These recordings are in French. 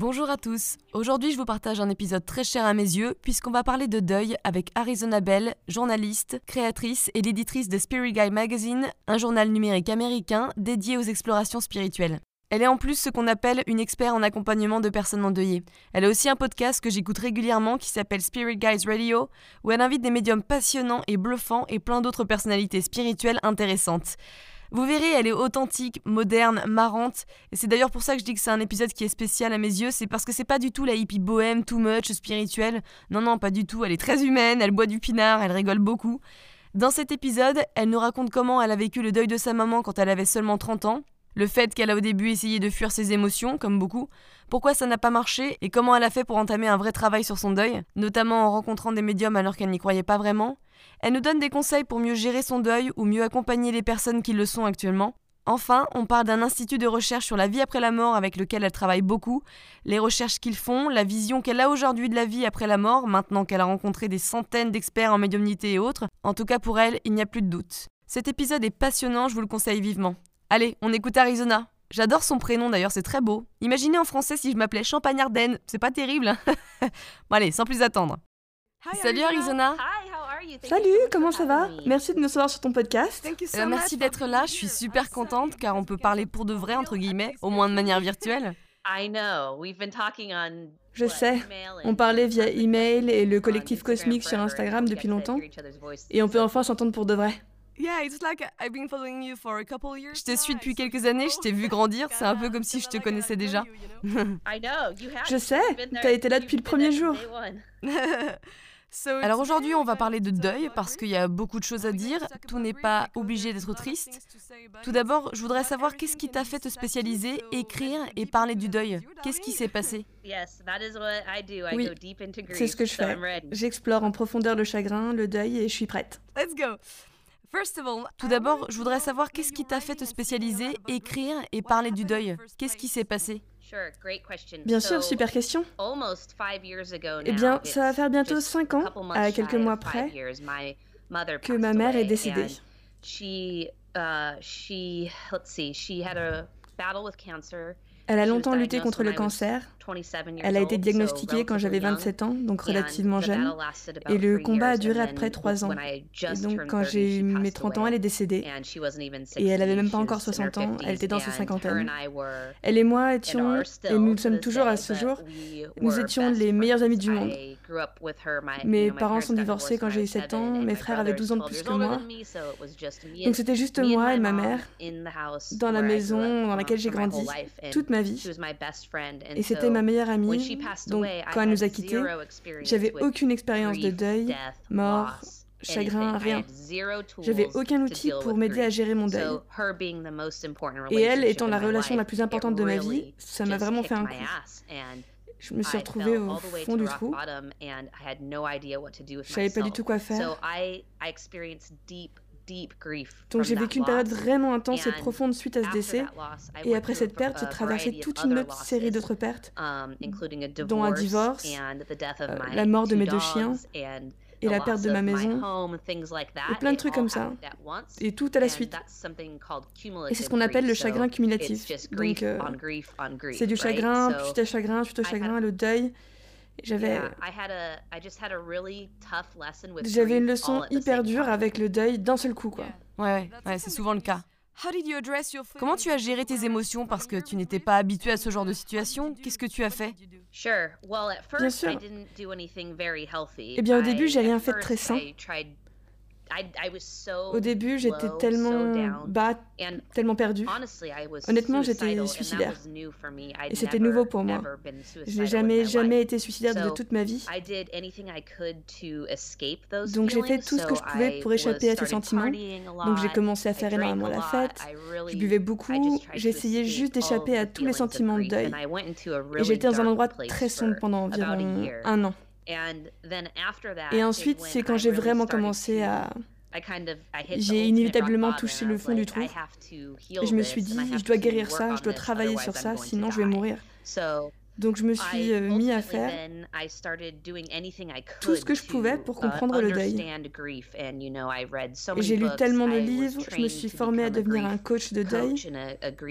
Bonjour à tous. Aujourd'hui, je vous partage un épisode très cher à mes yeux puisqu'on va parler de deuil avec Arizona Bell, journaliste, créatrice et l'éditrice de Spirit Guy Magazine, un journal numérique américain dédié aux explorations spirituelles. Elle est en plus ce qu'on appelle une experte en accompagnement de personnes endeuillées. Elle a aussi un podcast que j'écoute régulièrement qui s'appelle Spirit Guys Radio, où elle invite des médiums passionnants et bluffants et plein d'autres personnalités spirituelles intéressantes. Vous verrez, elle est authentique, moderne, marrante. Et c'est d'ailleurs pour ça que je dis que c'est un épisode qui est spécial à mes yeux. C'est parce que c'est pas du tout la hippie bohème, too much, spirituelle. Non, non, pas du tout. Elle est très humaine, elle boit du pinard, elle rigole beaucoup. Dans cet épisode, elle nous raconte comment elle a vécu le deuil de sa maman quand elle avait seulement 30 ans, le fait qu'elle a au début essayé de fuir ses émotions, comme beaucoup, pourquoi ça n'a pas marché et comment elle a fait pour entamer un vrai travail sur son deuil, notamment en rencontrant des médiums alors qu'elle n'y croyait pas vraiment, elle nous donne des conseils pour mieux gérer son deuil ou mieux accompagner les personnes qui le sont actuellement. Enfin, on parle d'un institut de recherche sur la vie après la mort avec lequel elle travaille beaucoup, les recherches qu'ils font, la vision qu'elle a aujourd'hui de la vie après la mort, maintenant qu'elle a rencontré des centaines d'experts en médiumnité et autres. En tout cas pour elle, il n'y a plus de doute. Cet épisode est passionnant, je vous le conseille vivement. Allez, on écoute Arizona. J'adore son prénom d'ailleurs, c'est très beau. Imaginez en français si je m'appelais Champagne Ardenne, c'est pas terrible. Hein bon allez, sans plus attendre. Salut Arizona. Salut, comment ça va? Merci de me recevoir sur ton podcast. Euh, merci d'être là, je suis super contente car on peut parler pour de vrai, entre guillemets, au moins de manière virtuelle. Je sais, on parlait via email et le collectif cosmique sur Instagram depuis longtemps, et on peut enfin s'entendre pour de vrai. Je te suis depuis quelques années, je t'ai vu grandir, c'est un peu comme si je te connaissais déjà. je sais, t'as été là depuis le premier jour. Alors aujourd'hui, on va parler de deuil parce qu'il y a beaucoup de choses à dire. Tout n'est pas obligé d'être triste. Tout d'abord, je voudrais savoir qu'est-ce qui t'a fait te spécialiser, écrire et parler du deuil. Qu'est-ce qui s'est passé? Oui, c'est ce que je fais. J'explore en profondeur le chagrin, le deuil et je suis prête. Let's go. Tout d'abord, je voudrais savoir qu'est-ce qui t'a fait te spécialiser, écrire et parler du deuil? Qu'est-ce qui s'est passé? Bien sûr, super question. Eh bien, ça va faire bientôt 5 ans, à quelques mois près, que ma mère est décédée. Elle a longtemps lutté contre le cancer. Elle a été diagnostiquée quand j'avais 27 ans, donc relativement jeune. Et le combat a duré après 3 ans. Et donc quand j'ai eu mes 30 ans, elle est décédée. Et elle n'avait même pas encore 60 ans, elle était dans ses cinquantaines. Elle et moi étions, et nous le sommes toujours à ce jour, nous étions les meilleurs amis du monde. Mes parents sont divorcés quand j'ai eu 7 ans, mes frères avaient 12 ans de plus que moi. Donc c'était juste moi et ma mère dans la maison dans laquelle j'ai grandi toute ma vie. Et c'était ma meilleure amie. Donc quand elle nous a quittés, j'avais aucune expérience de deuil, mort, chagrin, rien. J'avais aucun outil pour m'aider à gérer mon deuil. Et elle étant la relation la plus importante de ma vie, ça m'a vraiment fait un coup je me suis retrouvée au fond du trou. Je savais pas du tout quoi faire. Donc j'ai vécu une période vraiment intense et profonde suite à ce décès. Et après cette perte, j'ai traversé toute une autre série d'autres pertes, um, dont un divorce, euh, la mort de mes deux chiens, et la perte de ma maison, et plein de trucs comme ça, et tout à la suite. Et c'est ce qu'on appelle le chagrin cumulatif. Donc, euh, c'est du chagrin, suite à chagrin, suite au chagrin, le deuil. J'avais j'avais une leçon hyper dure avec le deuil d'un seul coup, quoi. Ouais, ouais, c'est souvent le cas. Comment tu as géré tes émotions parce que tu n'étais pas habitué à ce genre de situation? Qu'est-ce que tu as fait? Bien sûr. Eh bien, au début, j'ai rien fait de très sain. Au début, j'étais tellement bas, tellement perdue. Honnêtement, j'étais suicidaire. Et c'était nouveau pour moi. Je n'ai jamais, jamais été suicidaire de toute ma vie. Donc j'ai fait tout ce que je pouvais pour échapper à ces sentiments. Donc j'ai commencé à faire énormément la fête. Je buvais beaucoup. J'essayais juste d'échapper à tous les sentiments de deuil. Et j'étais dans un endroit très sombre pendant environ un an. Et ensuite, c'est quand j'ai vraiment commencé à... J'ai inévitablement touché le fond du trou. Et je me suis dit, je dois guérir ça, je dois travailler sur ça, sinon je vais mourir. Donc je me suis euh, mis à faire tout ce que je pouvais pour uh, comprendre le deuil. Et j'ai lu tellement de livres, je me suis formée à devenir un coach de deuil.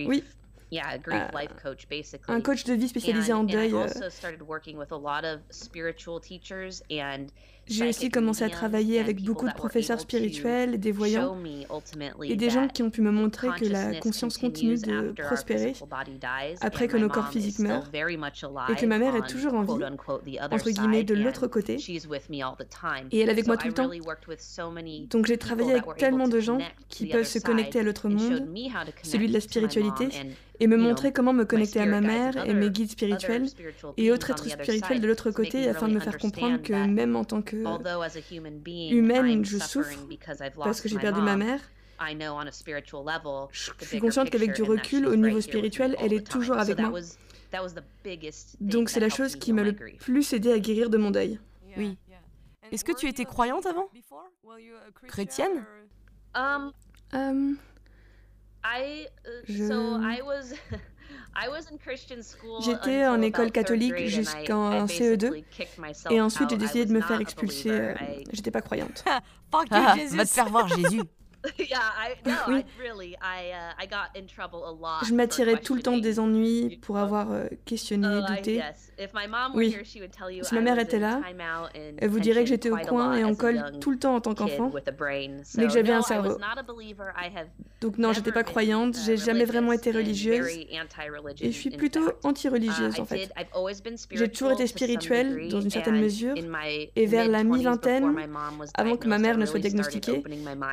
Oui, Yeah, a grief life uh, coach, basically. Un coach de vie spécialisé and, en deuil. And I also started working with a lot of spiritual teachers and j'ai aussi commencé à travailler avec beaucoup de professeurs spirituels, des voyants et des gens qui ont pu me montrer que la conscience continue de prospérer après que nos corps physiques meurent et que ma mère est toujours en vie, entre guillemets, de l'autre côté. Et elle est avec moi tout le temps. Donc j'ai travaillé avec tellement de gens qui peuvent se connecter à l'autre monde, celui de la spiritualité, et me montrer comment me connecter à ma mère et mes guides spirituels et autres êtres spirituels de l'autre côté afin de me faire comprendre que même en tant que humaine, je souffre parce que j'ai perdu ma mère. Je suis consciente qu'avec du recul, au niveau spirituel, elle est toujours avec moi. Donc c'est la chose qui m'a le plus aidé à guérir de mon deuil. Oui. Est-ce que tu étais croyante avant? Chrétienne? Um, um, J'étais en école catholique jusqu'en CE2 et ensuite j'ai décidé de me faire expulser. J'étais pas croyante. Ah, va te faire voir Jésus. oui. Je m'attirais tout le temps des ennuis pour avoir euh, questionné, oh, douté. Oui. Si ma mère était là, elle vous dirait que j'étais au coin et en colle tout le temps en tant qu'enfant, mais que j'avais un cerveau. Donc non, j'étais pas croyante, uh, j'ai jamais vraiment été religieuse et je suis plutôt anti-religieuse uh, en fait. J'ai toujours été spirituelle dans une certaine mesure et vers la mi-vingtaine, avant que ma mère ne soit diagnostiquée,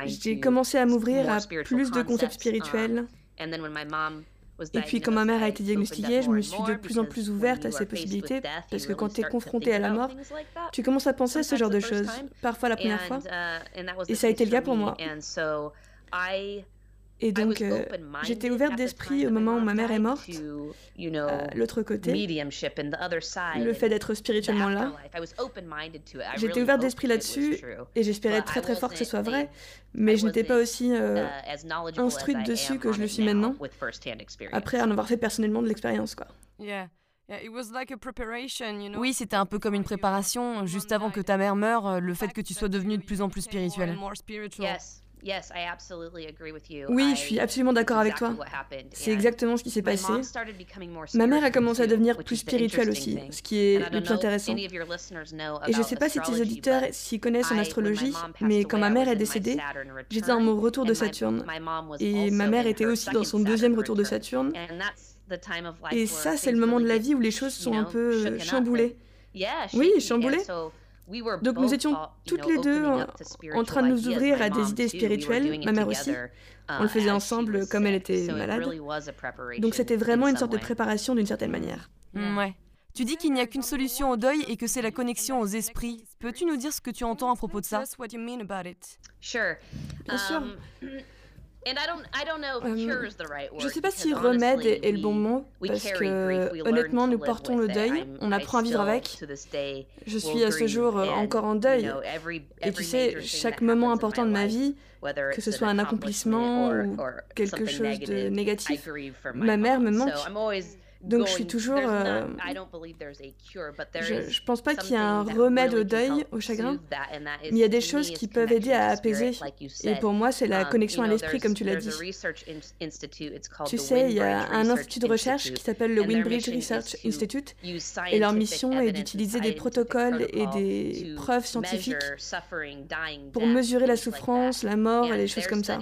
j'ai commencé à m'ouvrir à plus de concepts spirituels. Um, et puis quand ma mère a été diagnostiquée, je me suis de plus en plus ouverte à ces possibilités, parce que quand tu es confrontée à la mort, tu commences à penser à ce genre de choses, parfois la première fois. Uh, et ça a été le cas pour moi. Et donc, euh, j'étais ouverte d'esprit au moment où ma mère est morte, l'autre côté, le fait d'être spirituellement là. J'étais ouverte d'esprit là-dessus et j'espérais très très fort que ce soit vrai, mais je n'étais pas aussi euh, uh, instruite dessus que je le suis maintenant, après en avoir fait personnellement de l'expérience. quoi. Oui, c'était un peu comme une préparation, juste avant que ta mère meure, le fait que tu sois devenue de plus en plus spirituelle. Oui, je suis absolument d'accord avec toi. C'est exactement ce qui s'est passé. Ma mère a commencé à devenir plus spirituelle aussi, ce qui est le plus intéressant. Et je ne sais pas si tes auditeurs s'y connaissent en astrologie, mais quand ma mère est décédée, j'étais dans mon retour de Saturne. Et ma mère était aussi dans son deuxième retour de Saturne. Et ça, c'est le moment de la vie où les choses sont un peu chamboulées. Oui, chamboulées. Donc nous étions toutes les deux en, train de nous ouvrir à des idées spirituelles, ma mère aussi. On le faisait ensemble comme elle était malade. Donc c'était vraiment une sorte de préparation d'une certaine manière. Mm, ouais. Tu dis qu'il n'y a qu'une solution au deuil et que c'est la connexion aux esprits. Peux-tu nous dire ce que tu entends à propos de ça? Bien sûr. Je ne sais pas si remède est, le bon mot, parce que honnêtement, nous portons le deuil, on apprend à vivre avec. Je suis à ce jour encore en deuil. Et tu sais, chaque moment important de ma vie, que ce soit un accomplissement ou quelque chose de négatif, ma mère me manque. Donc je suis toujours... Euh, je, ne pense pas qu'il y a un remède au deuil, au chagrin, mais il y a des choses qui peuvent aider à apaiser. Et pour moi, c'est la um, connexion à l'esprit, comme tu l'as dit. Tu sais, il y a un institut de recherche qui s'appelle le Windbridge Research Institute, et leur mission est d'utiliser des protocoles et des preuves scientifiques pour mesurer la souffrance, la mort et les choses comme ça.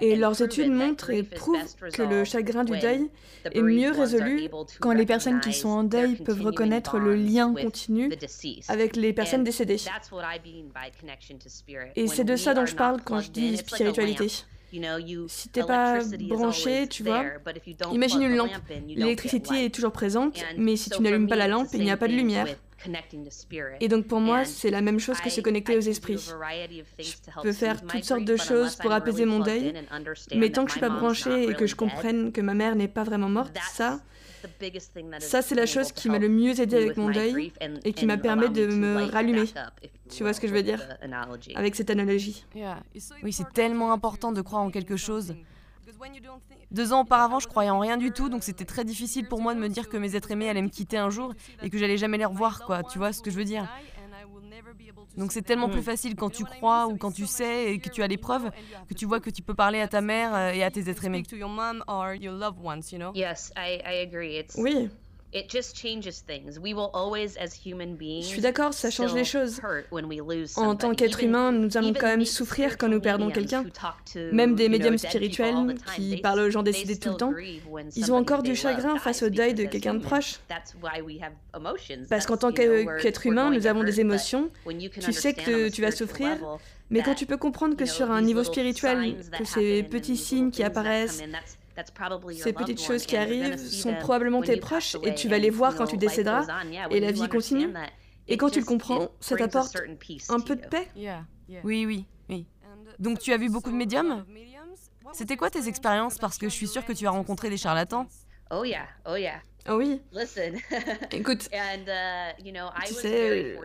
Et leurs études montrent et prouvent que le chagrin du deuil est mieux résolu quand les personnes qui sont en deuil peuvent reconnaître le lien continu avec les personnes décédées. Et c'est de ça dont je parle quand je dis spiritualité. Si t'es pas branché, tu vois, imagine une lampe. L'électricité est toujours présente, mais si tu n'allumes pas la lampe, il n'y a pas de lumière. Et donc pour moi, c'est la même chose que se connecter aux esprits. Je peux faire toutes sortes de choses pour apaiser mon deuil, mais tant que je suis pas branché et que je comprenne que ma mère n'est pas vraiment morte, ça, ça c'est la chose qui m'a le mieux aidé avec mon deuil et qui m'a permis de me rallumer. Tu vois ce que je veux dire? Avec cette analogie. Oui, c'est tellement important de croire en quelque chose. Deux ans auparavant, je croyais en rien du tout, donc c'était très difficile pour moi de me dire que mes êtres aimés allaient me quitter un jour et que j'allais jamais les revoir, quoi. Tu vois ce que je veux dire? Donc c'est tellement plus facile quand tu crois ou quand tu sais et que tu as des preuves que tu vois que tu peux parler à ta mère euh, et à tes êtres aimés. Oui. Je suis d'accord, ça change les choses. En tant qu'être humain, nous allons quand même souffrir quand nous perdons quelqu'un. Même des médiums spirituels qui parlent aux gens décédés tout le temps, ils ont encore du chagrin face au deuil de quelqu'un de proche. Parce qu'en tant qu'être humain, nous avons des émotions. Tu sais que tu vas souffrir, mais quand tu peux comprendre que sur un niveau spirituel, que ces petits signes qui apparaissent, ces petites choses qui arrivent sont probablement tes proches et tu vas les voir quand tu décéderas et la vie continue. Et quand tu le comprends, ça t'apporte un peu de paix. Oui, oui, oui. Donc tu as vu beaucoup de médiums C'était quoi tes expériences? Parce que je suis sûre que tu as rencontré des charlatans. Oh yeah, oh yeah. Oh oui. Écoute, uh, tu sais,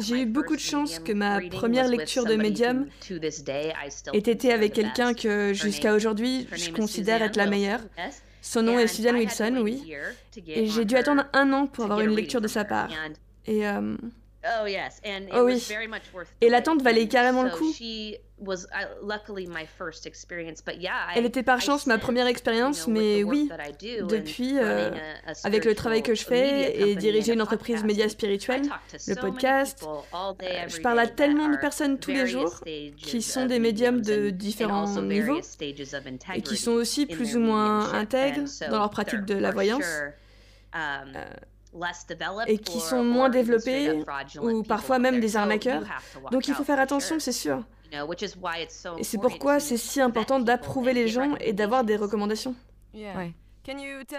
j'ai eu beaucoup de chance que ma première lecture de médium ait été avec quelqu'un que jusqu'à aujourd'hui je considère être la meilleure. Son nom est Susan Wilson, oui. Et j'ai dû attendre un an pour avoir une lecture de sa part. Et euh, Oh, oh oui. Et l'attente valait carrément le coup. Elle était par chance ma première expérience, mais oui, depuis, euh, avec le travail que je fais et diriger une entreprise média spirituelle, le podcast, euh, je parle à tellement de personnes tous les jours qui sont des médiums de différents niveaux et qui sont aussi plus ou moins intègres dans leur pratique de la voyance. Um, euh, et qui sont moins développés ou parfois même des arnaqueurs. Donc il faut faire attention, c'est sûr. Et c'est pourquoi c'est si important d'approuver les gens et d'avoir des recommandations.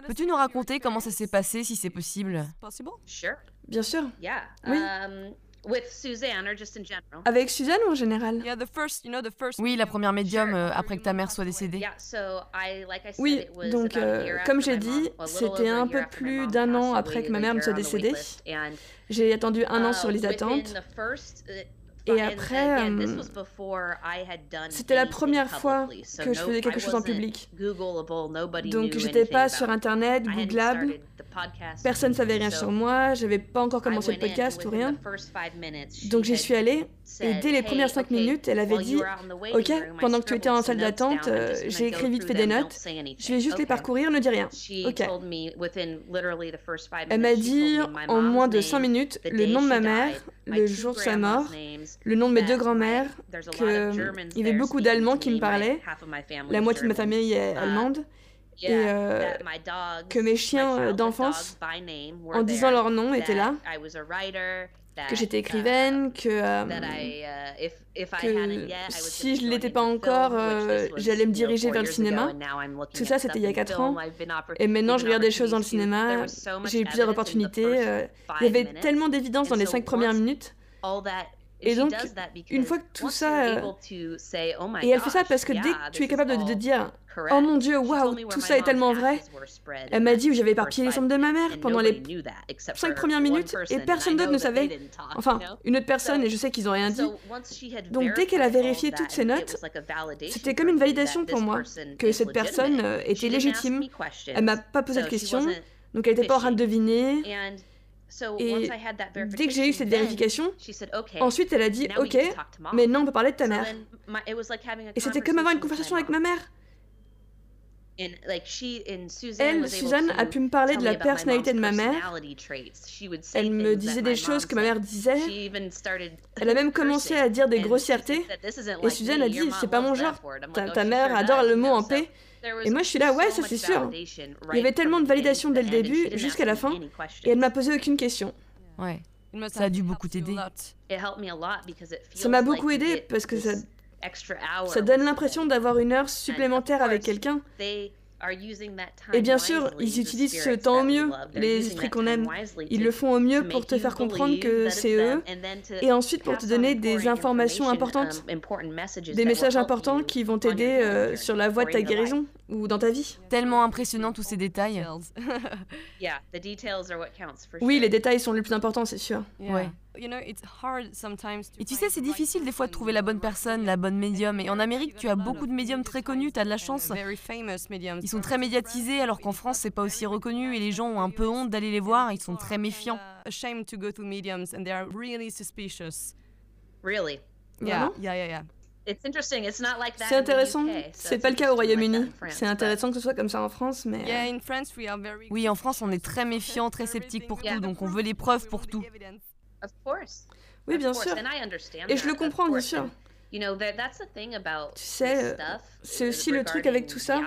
Peux-tu nous raconter comment ça s'est passé, si c'est possible? Bien sûr. Oui. Um, avec Suzanne ou en général? Oui, la première médium euh, après que ta mère soit décédée. Oui, donc euh, comme j'ai dit, c'était un peu plus d'un an après que ma mère me soit décédée. J'ai attendu un an sur uh, les attentes. Et après, euh, c'était la première fois que je faisais quelque chose en public. Donc j'étais pas sur Internet, Googlable. Personne ne savait rien sur moi, j'avais pas encore commencé le podcast ou rien. Donc j'y suis allée et dès les premières cinq minutes, elle avait dit Ok, pendant que tu étais en salle d'attente, euh, j'ai écrit vite fait des notes, je vais juste les parcourir, ne dis rien. Ok. Elle m'a dit en moins de cinq minutes le nom de ma mère, le jour de sa mort, le nom de mes deux grands-mères, qu'il y avait beaucoup d'Allemands qui me parlaient, la moitié de ma famille est allemande et euh, que mes chiens d'enfance, en disant leur nom, étaient là, que j'étais écrivaine, que, euh, que si je ne l'étais pas encore, euh, j'allais me diriger vers le cinéma. Tout ça, c'était il y a 4 ans. Et maintenant, je regarde des choses dans le cinéma. J'ai eu plusieurs opportunités. Il y avait tellement d'évidence dans les 5 premières minutes. Et donc, une fois que tout ça... Oh et elle fait ça parce que dès que tu es capable de, dire « Oh mon Dieu, waouh, tout ça est tellement vrai », elle m'a dit où j'avais éparpillé les cendres de ma mère pendant les cinq premières minutes et personne d'autre ne savait. Enfin, une autre personne et je sais qu'ils n'ont rien dit. Donc dès qu'elle a vérifié toutes ces notes, c'était comme une validation pour moi que cette personne euh, était légitime. Elle m'a pas posé de questions, donc elle n'était pas en train de deviner. Et dès que j'ai eu cette vérification, ensuite elle a dit Ok, mais non, on peut parler de ta mère. Et c'était comme avoir une conversation avec ma mère. Elle, Suzanne, a pu me parler de la personnalité de ma mère. Elle me disait des choses que ma mère disait. Elle a même commencé à dire des grossièretés. Et Suzanne a dit, c'est pas mon genre. Ta, ta mère adore le mot en paix. Et moi, je suis là, ouais, ça c'est sûr. Il y avait tellement de validation dès le début jusqu'à la fin, et elle m'a posé aucune question. Ouais. Ça a dû beaucoup t'aider. Ça m'a beaucoup aidé parce que ça, ça donne l'impression d'avoir une heure supplémentaire avec quelqu'un. Et bien sûr, ils utilisent ce temps au mieux, les esprits qu'on aime. Ils le font au mieux pour te faire comprendre que c'est eux, et ensuite pour te donner des informations importantes, um, des messages importants qui vont t'aider euh, sur la voie de ta guérison ou dans ta vie. Tellement impressionnant tous ces détails. oui, les détails sont les plus importants, c'est sûr. Ouais. Et tu sais, c'est difficile des fois de trouver la bonne personne, la bonne médium. Et en Amérique, tu as beaucoup de médiums très connus, tu as de la chance. Ils sont très médiatisés, alors qu'en France, c'est pas aussi reconnu et les gens ont un peu honte d'aller les voir, ils sont très méfiants. Really? Yeah, yeah, yeah, c'est intéressant. C'est pas le cas au Royaume-Uni. C'est intéressant que ce soit comme ça en France, mais. Euh, oui, en France, on est très méfiant, très sceptique pour tout, donc on veut les preuves pour tout. Oui, bien sûr. Et je le comprends, bien sûr. Tu sais, euh, c'est aussi le truc avec tout ça,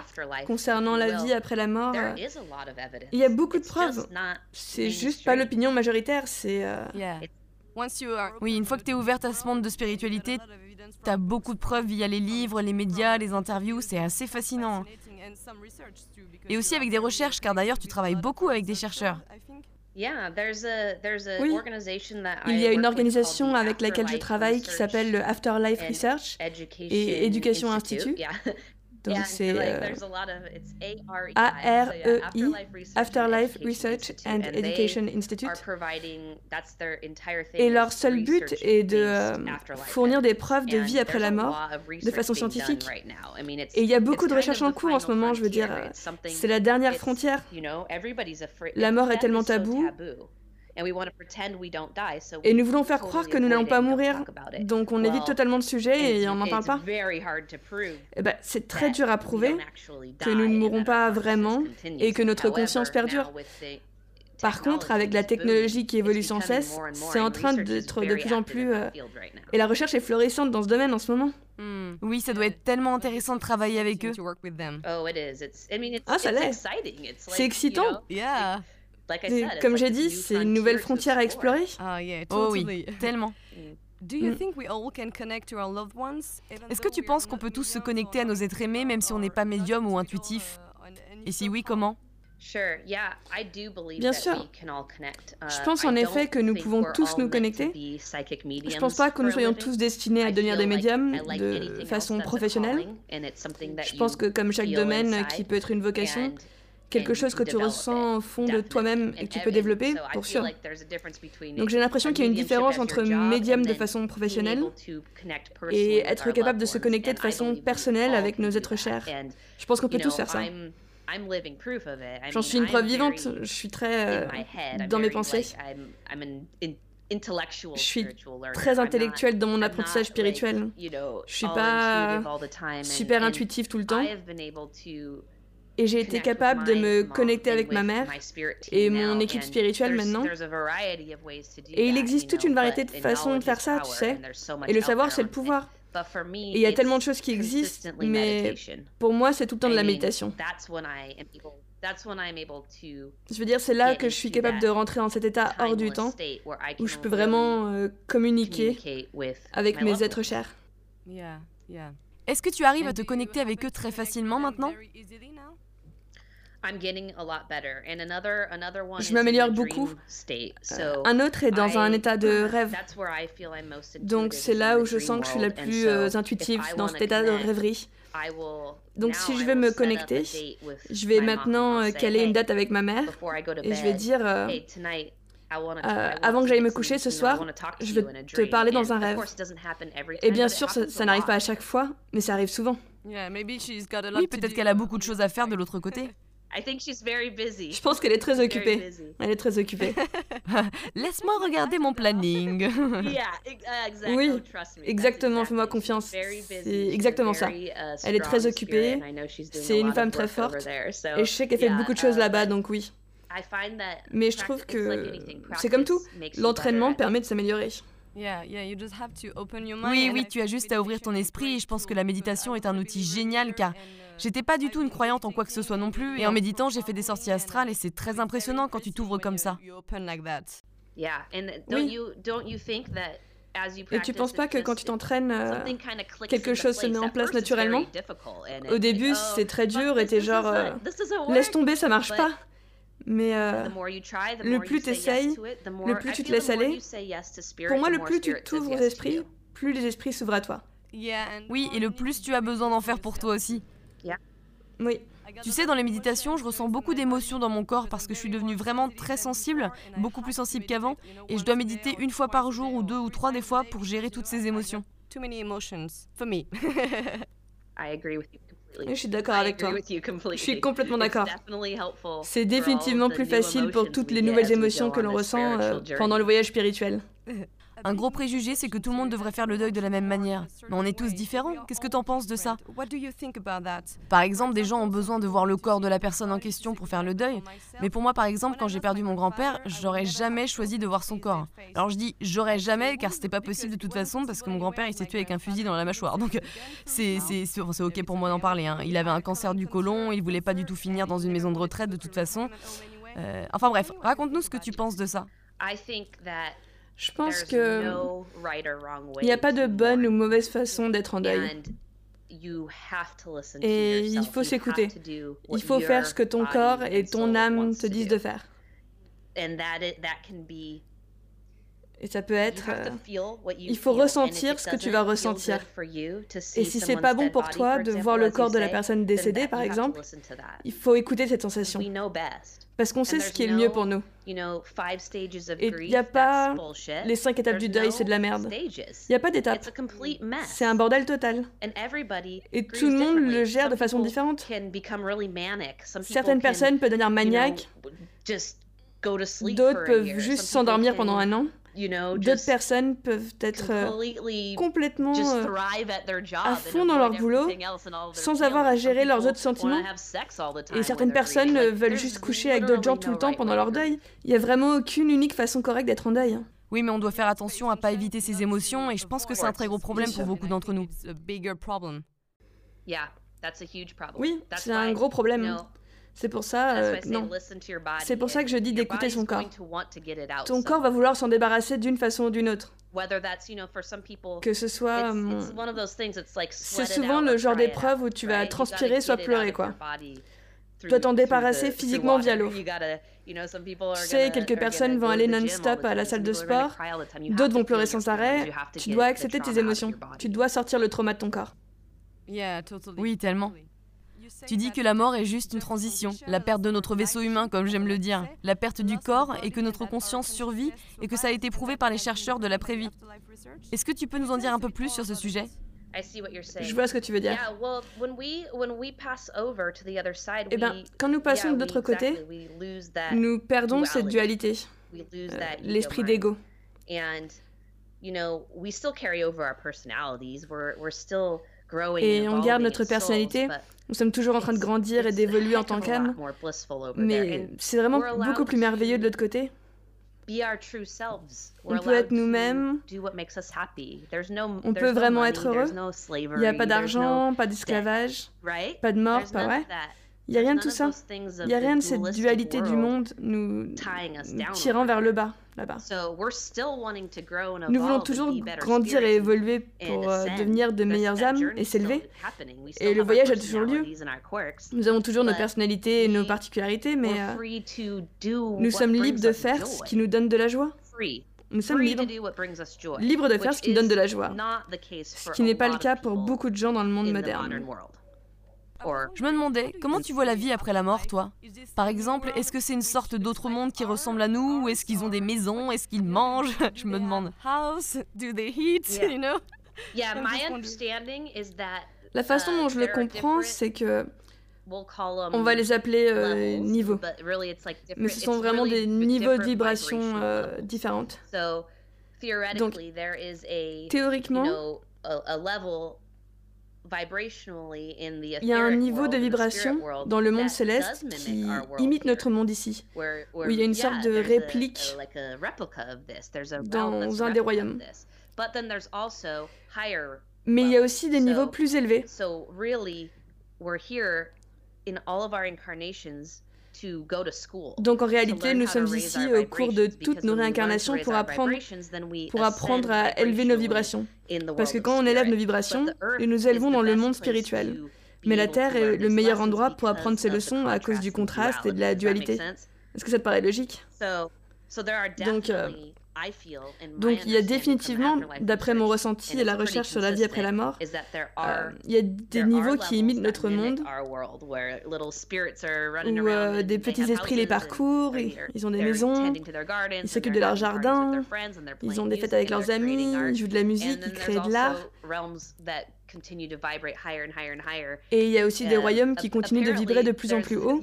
concernant la vie après la mort. Euh, il y a beaucoup de preuves. C'est juste pas l'opinion majoritaire, c'est... Oui, une fois que tu es ouverte à ce monde de spiritualité, tu as beaucoup de preuves via les livres, les médias, les interviews, c'est assez fascinant. Et aussi avec des recherches, car d'ailleurs tu travailles beaucoup avec des chercheurs. Oui, il y a une organisation avec laquelle je travaille qui s'appelle le Afterlife Research et Education Institute. Donc c'est A-R-E-I, Afterlife Research and Education Institute. Et leur seul but est de euh, fournir des preuves de vie après la mort de façon scientifique. Et il y a beaucoup de recherches en cours en ce moment, je veux dire, c'est la dernière frontière. La mort est tellement tabou et nous voulons faire croire que nous n'allons pas mourir, donc on évite totalement le sujet et on n'en parle pas. Eh ben, c'est très dur à prouver que nous ne mourrons pas vraiment et que notre conscience perdure. Par contre, avec la technologie qui évolue sans cesse, c'est en train d'être de plus en plus... Euh, et la recherche est florissante dans ce domaine en ce moment. Hmm. Oui, ça doit être tellement intéressant de travailler avec eux. Ah, ça l'est. C'est excitant. Comme j'ai dit, c'est une nouvelle frontière à explorer. Ah, oh oui, tellement. Est-ce que tu penses qu'on peut tous se connecter à nos êtres aimés même si on n'est pas médium ou intuitif? Et si oui, comment? Bien sûr. Je pense en effet que nous pouvons tous nous connecter. Je ne pense pas que nous soyons tous destinés à devenir des médiums de façon professionnelle. Je pense que comme chaque domaine qui peut être une vocation, quelque chose que tu ressens au fond de toi-même et que tu peux développer, pour sûr. Donc j'ai l'impression qu'il y a une différence entre médium de façon professionnelle et être capable de se connecter de façon personnelle avec nos êtres chers. Je pense qu'on peut tous faire ça. J'en suis une preuve vivante, je suis très euh, dans mes pensées. Je suis très intellectuelle dans mon apprentissage spirituel. Je suis pas super intuitive tout le temps et j'ai été capable de me connecter avec ma mère et mon équipe spirituelle maintenant. Et il existe toute une variété de façons de faire ça, tu sais. Et le savoir, c'est le pouvoir. Et il y a tellement de choses qui existent, mais pour moi, c'est tout le temps de la méditation. Je veux dire, c'est là que je suis capable de rentrer dans cet état hors du temps, où je peux vraiment euh, communiquer avec mes êtres chers. Est-ce que tu arrives à te connecter avec eux très facilement maintenant? Je m'améliore beaucoup. Euh, un autre est dans un état de rêve. Donc c'est là où je sens que je suis la plus euh, intuitive, dans cet état de rêverie. Donc si je vais me connecter, je vais maintenant euh, caler une date avec ma mère et je vais dire, avant que j'aille me coucher ce soir, je veux te parler dans un rêve. Et bien sûr, ça n'arrive pas à chaque fois, mais ça arrive souvent. Oui, peut-être qu'elle a beaucoup de choses à faire de l'autre côté. Je pense qu'elle est très occupée. Elle est très occupée. Laisse-moi regarder mon planning. oui, exactement, fais-moi confiance. C'est exactement ça. Uh, Elle est très occupée, c'est une femme très forte, et je sais qu'elle fait beaucoup de choses uh, là-bas, donc oui. Mais je trouve que c'est comme tout, l'entraînement permet de s'améliorer. Oui, oui, tu as juste à ouvrir ton esprit. et je pense que la méditation est un outil génial car j'étais pas du tout une croyante en quoi que ce soit non plus. Et en méditant j'ai fait des sorties astrales et c'est très impressionnant quand tu t'ouvres comme ça. Et tu penses pas que quand tu t'entraînes, euh, quelque chose se met en place naturellement? Au début, oh, c'est très dur et t'es genre, euh, laisse tomber, ça marche pas. Mais euh, le plus tu essayes, le plus tu te laisses aller. Pour moi, le plus tu t'ouvres aux esprits, plus les esprits s'ouvrent à toi. Oui, et le plus tu as besoin d'en faire pour toi aussi. Oui. Tu sais, dans les méditations, je ressens beaucoup d'émotions dans mon corps parce que je suis devenue vraiment très sensible, beaucoup plus sensible qu'avant, et je dois méditer une fois par jour ou deux ou trois des fois pour gérer toutes ces émotions. Je suis d'accord avec toi. Je suis complètement d'accord. C'est définitivement plus facile pour toutes les nouvelles émotions que l'on ressent euh, pendant le voyage spirituel. Un gros préjugé, c'est que tout le monde devrait faire le deuil de la même manière. Mais on est tous différents. Qu'est-ce que t'en penses de ça? Par exemple, des gens ont besoin de voir le corps de la personne en question pour faire le deuil. Mais pour moi, par exemple, quand j'ai perdu mon grand-père, j'aurais jamais choisi de voir son corps. Alors je dis j'aurais jamais, car c'était pas possible de toute façon, parce que mon grand-père il s'est tué avec un fusil dans la mâchoire. Donc c'est ok pour moi d'en parler. Hein. Il avait un cancer du côlon, il voulait pas du tout finir dans une maison de retraite de toute façon. Euh, enfin bref, raconte-nous ce que tu penses de ça. Je pense que il n'y a pas de bonne ou mauvaise façon d'être en deuil. Et il faut s'écouter. Il faut faire ce que ton corps et ton âme te disent de faire. Et ça peut être, euh, il faut ressentir ce que tu vas ressentir. Et si c'est pas bon pour toi de voir le corps de la personne décédée, par exemple, il faut écouter cette sensation. Parce qu'on sait ce qui est le mieux pour nous. Et il n'y a pas les cinq étapes du deuil, c'est de la merde. Il n'y a pas d'étapes. C'est un bordel total. Et tout le monde le gère de façon différente. Certaines personnes peuvent devenir maniaques. D'autres peuvent juste s'endormir pendant un an. D'autres personnes peuvent être euh, complètement euh, à fond dans leur boulot sans avoir à gérer leurs autres sentiments. Et certaines personnes veulent juste coucher avec d'autres gens tout le temps pendant leur deuil. Il n'y a vraiment aucune unique façon correcte d'être en deuil. Oui, mais on doit faire attention à pas éviter ces émotions et je pense que c'est un très gros problème pour beaucoup d'entre nous. Oui, c'est un gros problème. C'est pour ça, euh, non. C'est pour ça que je dis d'écouter son corps. Ton corps va vouloir s'en débarrasser d'une façon ou d'une autre. Que ce soit... C'est souvent le genre d'épreuve où tu vas transpirer soit pleurer, quoi. Tu dois t'en débarrasser physiquement via l'eau. Tu sais, quelques personnes vont aller non-stop à la salle de sport, d'autres vont pleurer sans arrêt. Tu dois accepter tes émotions. Tu dois sortir le trauma de ton corps. Oui, tellement. Tu dis que la mort est juste une transition, la perte de notre vaisseau humain, comme j'aime le dire, la perte du corps et que notre conscience survit et que ça a été prouvé par les chercheurs de l'après-vie. Est-ce que tu peux nous en dire un peu plus sur ce sujet? Je vois ce que tu veux dire. Eh bien, quand nous passons de l'autre côté, nous perdons cette dualité, euh, l'esprit d'ego. Et on garde notre personnalité, nous sommes toujours en train de grandir et d'évoluer en tant qu'âme. Mais c'est vraiment beaucoup plus merveilleux de l'autre côté. On peut être nous-mêmes. On peut vraiment être heureux. Il n'y a pas d'argent, pas d'esclavage, pas de mort, pas vrai il n'y a rien de tout ça. Il n'y a rien de cette dualité du monde nous, tirant vers le bas, là-bas. Nous voulons toujours grandir et évoluer pour euh, devenir de meilleures âmes et s'élever. Et le voyage a toujours lieu. Nous avons toujours nos personnalités et nos particularités, mais euh, nous sommes libres de faire ce qui nous donne de la joie. Nous sommes libres. Libres de faire ce qui nous donne de la joie. Ce qui n'est pas le cas pour beaucoup de gens dans le monde moderne. Je me demandais, comment tu vois la vie après la mort, toi? Par exemple, est-ce que c'est une sorte d'autre monde qui ressemble à nous Ou est-ce qu'ils ont des maisons Est-ce qu'ils mangent? Je me demande. House Do they eat You know? La façon dont je le comprends, c'est que on va les appeler euh, niveaux. Mais ce sont vraiment des niveaux de vibration euh, différentes. Donc, théoriquement, il y a un niveau de vibration dans le monde céleste qui imite notre monde ici, où il y a une sorte de réplique dans un des royaumes. Mais il y a aussi des niveaux plus élevés. Donc en réalité, nous sommes ici au cours de toutes nos réincarnations pour apprendre, pour apprendre à élever nos vibrations. Parce que quand on élève nos vibrations, nous nous élevons dans le monde spirituel. Mais la Terre est le meilleur endroit pour apprendre ces leçons à cause du contraste et de la dualité. Est-ce que ça te paraît logique? Donc, euh, donc il y a définitivement, d'après mon ressenti et la recherche sur la vie après la mort, euh, il y a des niveaux qui imitent notre monde, où euh, des petits esprits les parcourent, ils ont des maisons, ils s'occupent de leur jardin, ils ont des fêtes avec leurs amis, ils jouent de la musique, ils créent de l'art. Et il y a aussi des royaumes qui continuent de vibrer de plus en plus haut.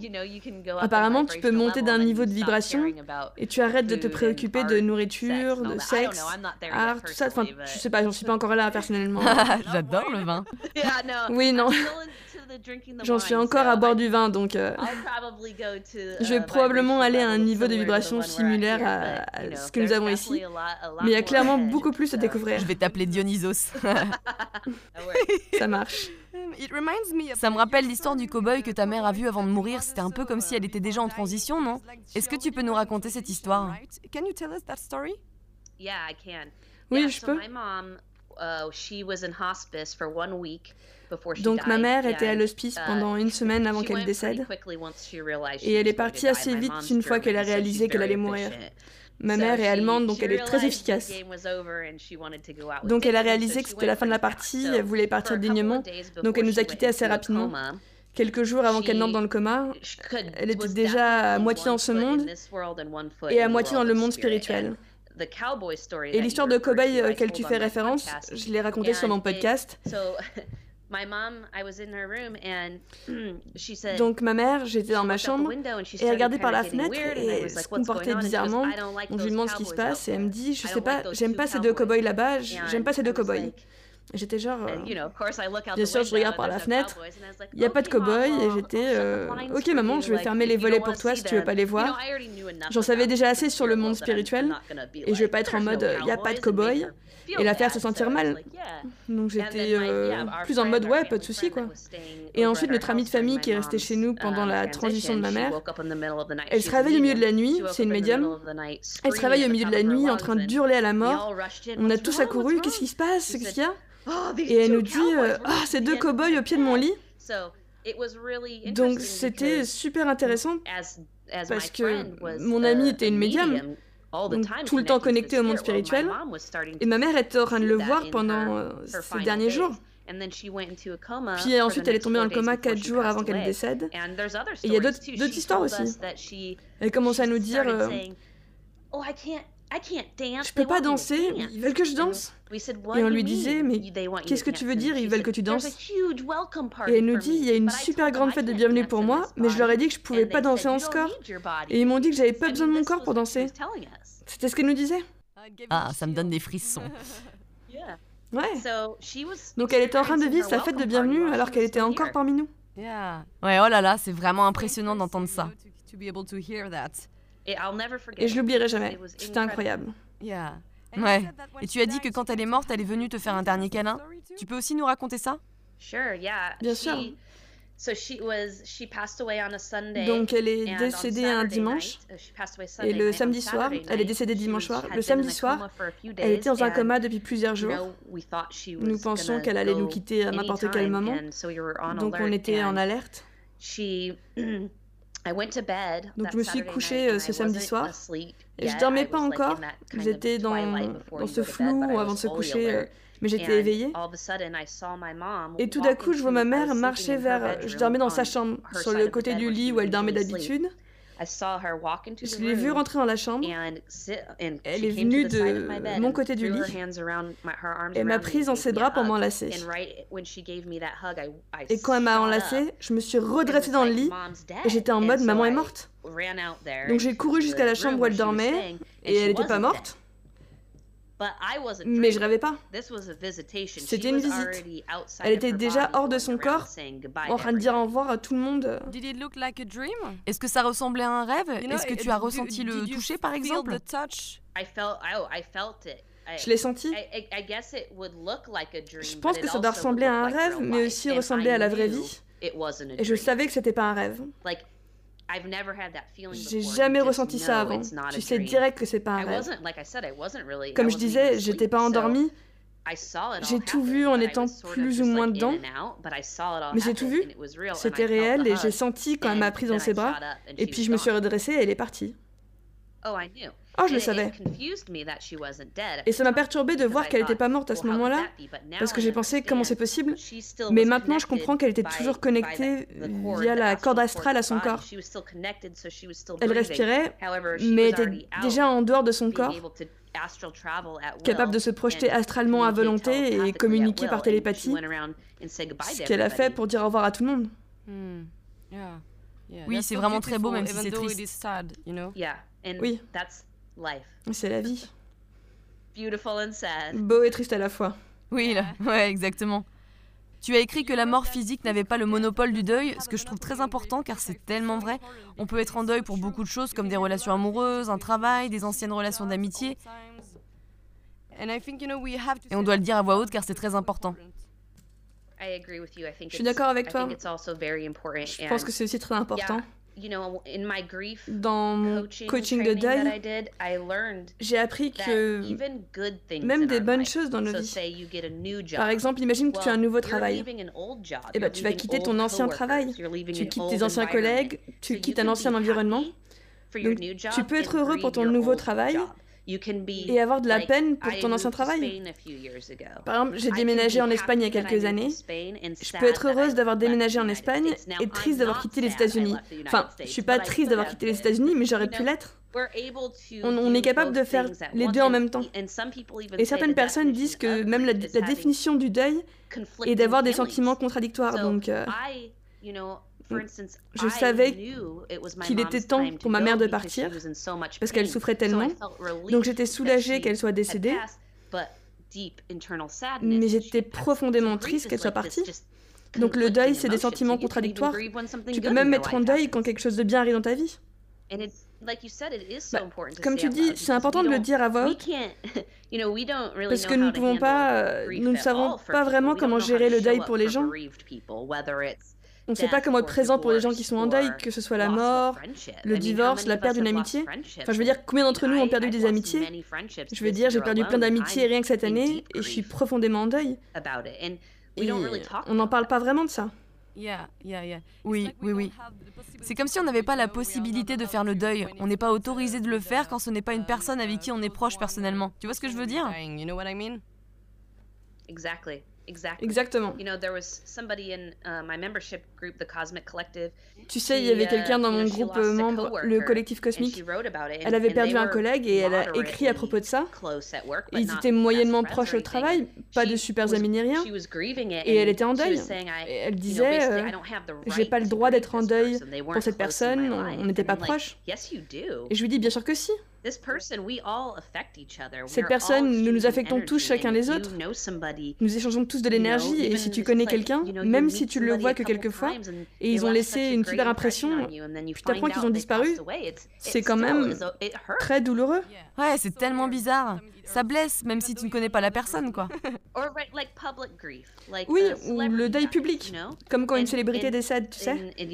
Apparemment, tu peux monter d'un niveau de vibration et tu arrêtes de te préoccuper de nourriture, de sexe, art, tout ça. Enfin, je sais pas, j'en suis pas encore là personnellement. J'adore le vin. Oui, non. J'en suis encore à boire du vin, donc euh, je vais probablement aller à un niveau de vibration similaire à, ce que nous avons ici. Mais il y a clairement beaucoup plus à découvrir. Je vais t'appeler Dionysos. Ça marche. Ça me rappelle l'histoire du cow-boy que ta mère a vu avant de mourir. C'était un peu comme si elle était déjà en transition, non? Est-ce que tu peux nous raconter cette histoire? Oui, je peux. Donc ma mère était à l'hospice uh, pendant une semaine avant qu'elle décède. Et elle est partie assez vite une fois qu'elle a réalisé qu'elle allait mourir. Ma mère est allemande, donc elle est très efficace. Donc elle a réalisé que c'était la fin de la partie, elle voulait partir dignement, donc elle nous a quittés assez rapidement. Quelques jours avant qu'elle n'entre dans le coma, elle était déjà à moitié dans ce monde et à moitié dans le monde spirituel. Et l'histoire de cowboy euh, auquel tu fais référence, je l'ai racontée sur mon podcast. Donc ma mère, j'étais dans ma chambre et elle regardait par la fenêtre et se comportait bizarrement. Donc je lui demande ce qui se passe et elle me dit, je sais pas, j'aime pas ces deux cowboys là-bas, j'aime pas ces deux cowboys. J'étais genre, euh, bien sûr, je regarde par la fenêtre, il n'y a pas de cow-boy, et j'étais, euh, ok maman, je vais fermer les volets pour toi si tu veux pas les voir. J'en savais déjà assez sur le monde spirituel, et je vais pas être en mode, il n'y a pas de cow-boy, et la faire se sentir mal. Donc j'étais euh, plus en mode, ouais, pas de souci quoi. Et ensuite, notre amie de famille qui est restée chez nous pendant la transition de ma mère, elle se réveille au milieu de la nuit, c'est une médium, elle se réveille au milieu de la nuit en train d'hurler à la mort. On a tous accouru, qu'est-ce qui se passe, qu'est-ce qu'il y a et elle nous dit euh, Ah, ces deux cow-boys au pied de mon lit. Donc c'était super intéressant parce que mon amie était une médium, donc tout le temps connectée au monde spirituel, et ma mère était en train de le voir pendant euh, ces derniers jours. Puis ensuite, elle est tombée dans le coma quatre jours avant qu'elle décède. Et il y a d'autres histoires aussi. Elle commence à nous dire euh, oh, je peux pas danser, ils veulent que je danse. Et on lui disait, mais qu'est-ce que tu veux dire, ils veulent que tu danses Et elle nous dit, il y a une super grande fête de bienvenue pour moi, mais je leur ai dit que je pouvais pas danser en score. Et ils m'ont dit que j'avais pas besoin de mon corps pour danser. C'était ce qu'elle nous disait. Ah, ça me donne des frissons. Ouais. Donc elle était en train de vivre sa fête de bienvenue alors qu'elle était encore parmi nous. Ouais, oh là là, c'est vraiment impressionnant d'entendre ça. Et je l'oublierai jamais. C'était incroyable. Ouais. Et tu as dit que quand elle est morte, elle est venue te faire un dernier câlin. Tu peux aussi nous raconter ça? Bien sûr. Donc elle est décédée un dimanche uh, et le samedi soir, elle est décédée dimanche soir. Le samedi soir, elle était dans un coma depuis plusieurs jours. Nous pensions qu'elle allait nous quitter à n'importe quel moment, donc on était en alerte. Donc je me suis couchée euh, ce samedi soir et je dormais pas encore. J'étais dans, dans ce flou avant de se coucher, euh, mais j'étais éveillée. Et tout d'un coup, je vois ma mère marcher vers... Je dormais dans sa chambre, sur le côté du lit où elle dormait d'habitude. Je l'ai vue rentrer dans la chambre. Elle est venue de mon côté du lit. Elle m'a prise dans ses bras pour m'enlacer. Et quand elle m'a enlacée, je me suis redressée dans le lit et j'étais en mode maman est morte. Donc j'ai couru jusqu'à la chambre où elle dormait et elle n'était pas morte. Mais je rêvais pas. C'était une visite. Elle était déjà hors de son corps, en train de dire au revoir à tout le monde. Est-ce que ça ressemblait à un rêve? Est-ce que tu as ressenti le toucher par exemple? je l'ai senti. Je pense que ça doit ressembler à un rêve, mais aussi ressembler à la vraie vie. Et je savais que c'était pas un rêve. J'ai jamais ressenti ça avant. Tu sais direct que c'est pas un rêve. Comme je disais, j'étais pas endormie. J'ai tout vu en étant plus ou moins dedans, mais j'ai tout vu. C'était réel et j'ai senti quand elle m'a prise dans ses bras, et puis je me suis redressée et elle est partie. Oh, Oh, je le savais. Et ça m'a perturbé de voir qu'elle n'était pas morte à ce moment-là, parce que j'ai pensé comment c'est possible. Mais maintenant, je comprends qu'elle était toujours connectée via la corde astrale à son corps. Elle respirait, mais était déjà en dehors de son corps, capable de se projeter astralement à volonté et communiquer par télépathie, ce qu'elle a fait pour dire au revoir à tout le monde. Hmm. Oui, c'est vraiment très beau, même si c'est triste. Oui. C'est la vie. Beau et triste à la fois. Oui, là. ouais, exactement. Tu as écrit que la mort physique n'avait pas le monopole du deuil, ce que je trouve très important car c'est tellement vrai. On peut être en deuil pour beaucoup de choses comme des relations amoureuses, un travail, des anciennes relations d'amitié. Et on doit le dire à voix haute car c'est très important. Je suis d'accord avec toi. Je pense que c'est aussi très important. Dans mon coaching de deuil, j'ai appris que même des bonnes choses dans nos vies, par exemple, imagine que tu as un nouveau travail. Et eh ben, tu vas quitter ton ancien travail, tu quittes tes anciens collègues, tu quittes un ancien environnement. Donc, tu peux être heureux pour ton nouveau travail, et avoir de la peine pour ton ancien travail. Par exemple, j'ai déménagé en Espagne il y a quelques années. Je peux être heureuse d'avoir déménagé en Espagne et triste d'avoir quitté les États-Unis. Enfin, je suis pas triste d'avoir quitté les États-Unis, mais j'aurais pu l'être. On, est capable de faire les deux en même temps. Et certaines personnes disent que même la, définition du deuil est d'avoir des sentiments contradictoires. Donc, euh, je savais qu'il était temps pour ma mère de partir parce qu'elle souffrait tellement. Donc j'étais soulagée qu'elle soit décédée, mais j'étais profondément triste qu'elle soit partie. Donc le deuil, c'est des sentiments contradictoires. Tu peux même être en deuil quand quelque chose de bien arrive dans ta vie. Bah, comme tu dis, c'est important de le dire à voix haute. Parce que nous ne pouvons pas, euh, nous ne savons pas vraiment comment gérer le deuil pour les gens. On ne sait pas comment être présent pour les gens qui sont en deuil, que ce soit la mort, le divorce, la perte d'une amitié. Enfin, je veux dire, combien d'entre nous ont perdu des amitiés Je veux dire, j'ai perdu plein d'amitiés rien que cette année et je suis profondément en deuil. Et on n'en parle pas vraiment de ça. Oui, oui, oui. C'est comme si on n'avait pas la possibilité de faire le deuil. On n'est pas autorisé de le faire quand ce n'est pas une personne avec qui on est proche personnellement. Tu vois ce que je veux dire? Exactement. Tu sais, il y avait quelqu'un dans mon groupe membre, le collectif cosmique. Elle avait perdu un collègue et elle a écrit à propos de ça. Ils étaient moyennement proches au travail, pas de super amis ni rien. Et elle était en deuil. Et elle disait, euh, j'ai pas le droit d'être en deuil pour cette personne, on n'était pas proches. Et je lui dis, bien sûr que si. Cette personne, nous nous affectons tous chacun les autres. Nous échangeons tous de l'énergie et si tu connais quelqu'un, même si tu le vois que quelques fois, et ils ont laissé une super impression, puis t'apprends qu'ils ont disparu, c'est quand même très douloureux. Ouais, c'est tellement bizarre. Ça blesse, même si tu ne connais pas la personne, quoi. Oui, ou le deuil public, comme quand une célébrité décède, tu sais. Et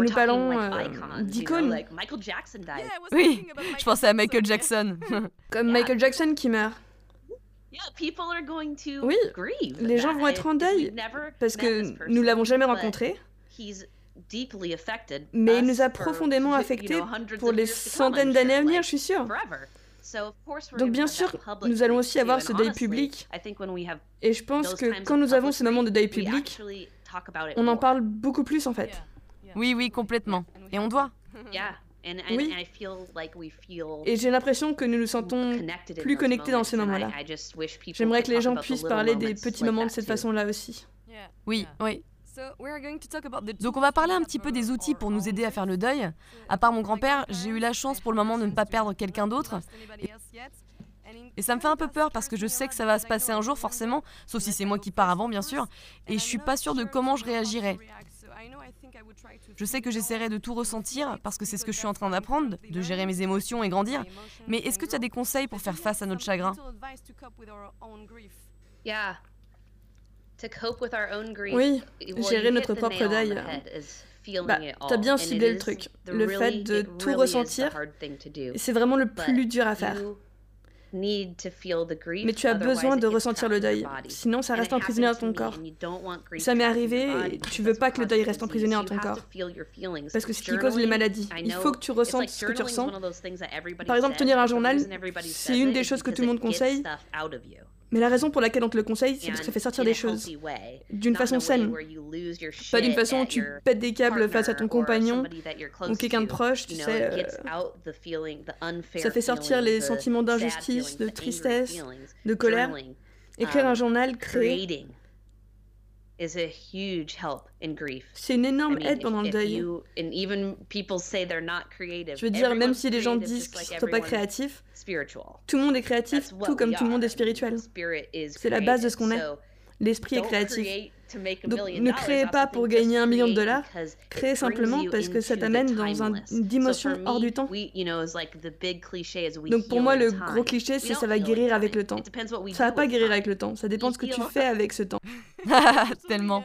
nous parlons euh, d'icônes. Oui, je pensais à Michael Jackson. comme Michael Jackson qui meurt. Oui, les gens vont être en deuil parce que nous l'avons jamais rencontré. Mais il nous a profondément affectés pour les centaines d'années à venir, je suis sûre. Donc bien sûr, nous allons aussi avoir ce deuil public. Et je pense que quand nous avons ce moment de deuil public, on en parle beaucoup plus en fait. Oui, oui, complètement. Et on doit. Oui. Et j'ai l'impression que nous nous sentons plus connectés dans ces moments-là. J'aimerais que les gens puissent parler des petits moments de cette façon-là aussi. Oui, oui. Donc on va parler un petit peu des outils pour nous aider à faire le deuil. À part mon grand-père, j'ai eu la chance pour le moment de ne pas perdre quelqu'un d'autre. Et ça me fait un peu peur parce que je sais que ça va se passer un jour forcément, sauf si c'est moi qui pars avant bien sûr, et je suis pas sûre de comment je réagirai. Je sais que j'essaierai de tout ressentir parce que c'est ce que je suis en train d'apprendre, de gérer mes émotions et grandir. Mais est-ce que tu as des conseils pour faire face à notre chagrin? Oui, gérer notre propre deuil. Bah, t'as bien ciblé le truc. Le fait de tout ressentir, c'est vraiment le plus dur à faire. Mais tu as besoin de ressentir le deuil, sinon ça reste emprisonné dans ton corps. Ça m'est arrivé et tu veux pas que le deuil reste emprisonné dans ton corps. Parce que c'est ce qui cause les maladies. Il faut que tu ressentes ce que tu ressens. Par exemple, tenir un journal, c'est une des choses que tout le monde conseille. Mais la raison pour laquelle on te le conseille, c'est parce que ça fait sortir des choses d'une façon saine. Pas d'une façon où tu pètes des câbles face à ton compagnon ou quelqu'un de proche, tu sais. Euh, ça fait sortir les sentiments d'injustice, de tristesse, de colère. Écrire un um, journal, créer, c'est une énorme aide pendant le deuil. Je veux dire, même si les gens disent qu'ils ne sont pas créatifs, tout le monde est créatif, tout comme tout le monde est spirituel. C'est la base de ce qu'on est. L'esprit est créatif. Donc ne créez pas pour gagner un million de dollars, créez simplement parce que ça t'amène dans une dimension hors du temps. Donc pour moi, le gros cliché, c'est ça va guérir avec le temps. Ça va pas guérir avec le temps, ça dépend de ce que tu fais avec ce temps. Tellement.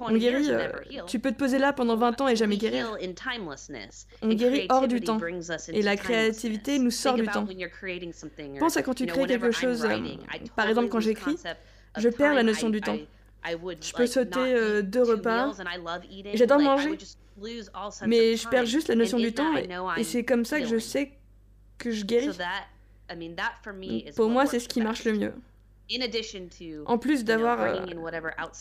On guérit, euh, tu peux te poser là pendant 20 ans et jamais guérir. On guérit hors du temps. Et la créativité nous sort du temps. Pense à quand tu crées quelque chose. Euh, par exemple, quand j'écris, je perds la notion du temps. Je peux sauter euh, deux repas. J'adore manger. Mais je perds juste la notion du temps et, c'est comme ça que je sais que je guéris. pour moi, c'est ce qui marche le mieux. En plus d'avoir euh,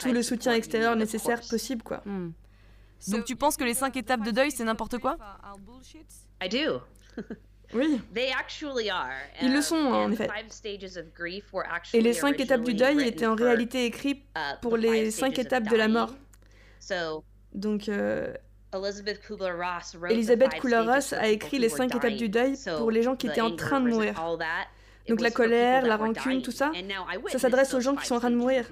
tout le soutien extérieur nécessaire possible, quoi. Hmm. Donc tu penses que les cinq étapes de deuil, c'est n'importe quoi? Oui. Ils le sont, en effet. Et les cinq étapes du deuil étaient en réalité écrites uh, pour les cinq étapes de la mort. Donc, euh, Elisabeth Kubler-Ross a écrit les cinq étapes du deuil pour les gens qui étaient en train de mourir. Donc la colère, la rancune, tout ça, ça s'adresse aux gens qui sont en train de mourir.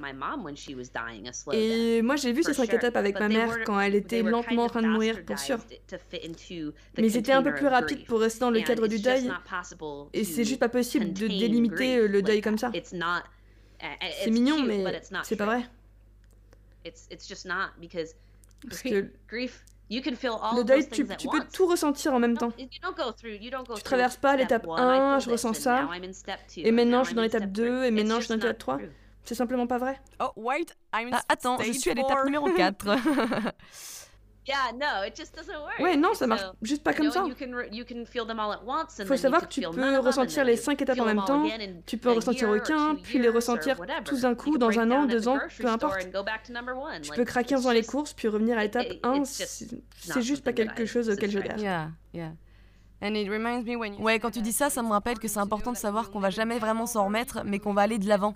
Et moi j'ai vu ces cinq étapes avec ma mère quand elle était lentement en train de mourir, pour sûr. Mais ils étaient un peu plus rapides pour rester dans le cadre du deuil. Et c'est juste pas possible de délimiter le deuil comme ça. C'est mignon, mais c'est pas vrai. Parce que le deuil, tu, peux tout ressentir en même temps. Tu traverses pas l'étape 1, je ressens ça, et maintenant je suis dans l'étape 2, et maintenant je suis dans l'étape 3. C'est simplement pas vrai. Oh, wait, ah, attends, je suis à l'étape numéro 4. Ouais, non, ça marche juste pas comme ça. Faut savoir que tu peux ressentir les cinq étapes en même temps, tu peux en ressentir aucun, puis les ressentir tous d'un coup dans un an, deux ans, peu importe. Tu peux craquer en faisant les courses, puis revenir à l'étape 1, c'est juste pas quelque chose auquel je garde. Ouais, quand tu dis ça, ça me rappelle que c'est important de savoir qu'on va jamais vraiment s'en remettre, mais qu'on va aller de l'avant.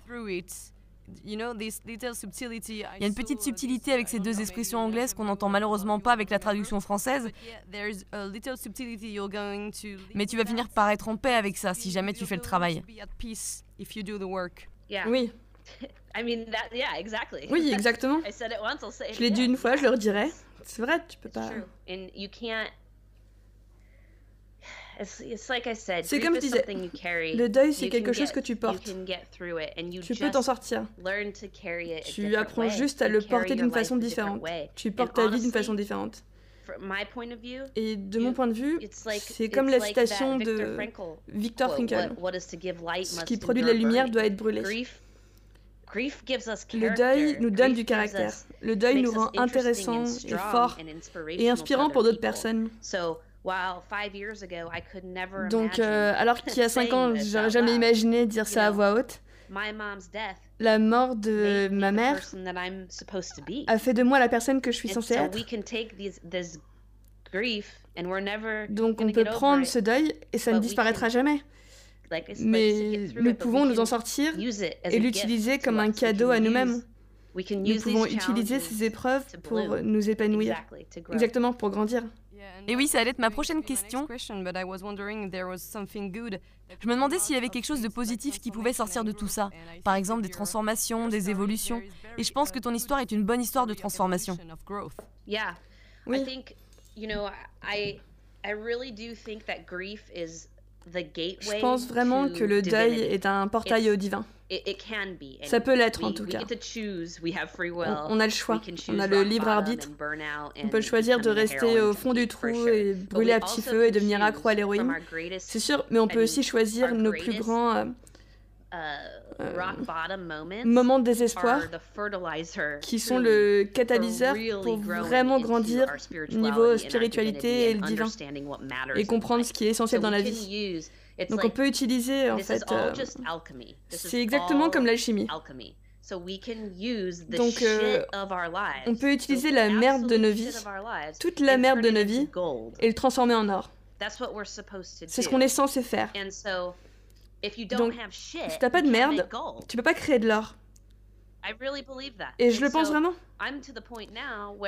Il y a une petite subtilité avec ces deux expressions anglaises qu'on n'entend malheureusement pas avec la traduction française. Mais tu vas finir par être en paix avec ça si jamais tu fais le travail. Oui. Oui, exactement. Je l'ai dit une fois, je le redirai. C'est vrai, tu peux pas. C'est comme je disais, le deuil c'est quelque chose que tu portes. Tu peux t'en sortir. Tu apprends juste à le porter d'une façon différente. Tu portes ta vie d'une façon différente. Et de mon point de vue, c'est comme la citation de Victor Frankl. Ce qui produit de la lumière doit être brûlé. Le deuil nous donne du caractère. Le deuil nous rend intéressants et forts et inspirants pour d'autres personnes. Donc, euh, alors qu'il y a 5 ans, j'aurais jamais imaginé dire ça à voix haute, la mort de ma mère a fait de moi la personne que je suis censée être. Donc on peut prendre ce deuil et ça ne disparaîtra jamais. Mais nous pouvons nous en sortir et l'utiliser comme un cadeau à nous-mêmes. Nous pouvons utiliser ces épreuves pour nous épanouir. Exactement, pour grandir. Et oui, ça allait être ma prochaine question. Je me demandais s'il y avait quelque chose de positif qui pouvait sortir de tout ça. Par exemple, des transformations, des évolutions. Et je pense que ton histoire est une bonne histoire de transformation. Oui. Je pense vraiment que le deuil est un portail au divin. Ça peut l'être en tout cas. On, a le choix, on a le libre arbitre. On peut choisir de rester au fond du trou et brûler à petit feu et devenir accro à l'héroïne. C'est sûr, mais on peut aussi choisir nos plus grands euh, uh, euh, moments de désespoir qui sont le catalyseur pour vraiment grandir niveau spiritualité et le divin et comprendre ce qui est essentiel dans la vie. Donc on peut utiliser en fait. Euh, c'est exactement comme l'alchimie. Donc euh, on peut utiliser la merde de nos vies, toute la merde de nos vies, et le transformer en or. C'est ce qu'on est censé faire. Donc si t'as pas de merde, tu peux pas créer de l'or. Et je le pense vraiment.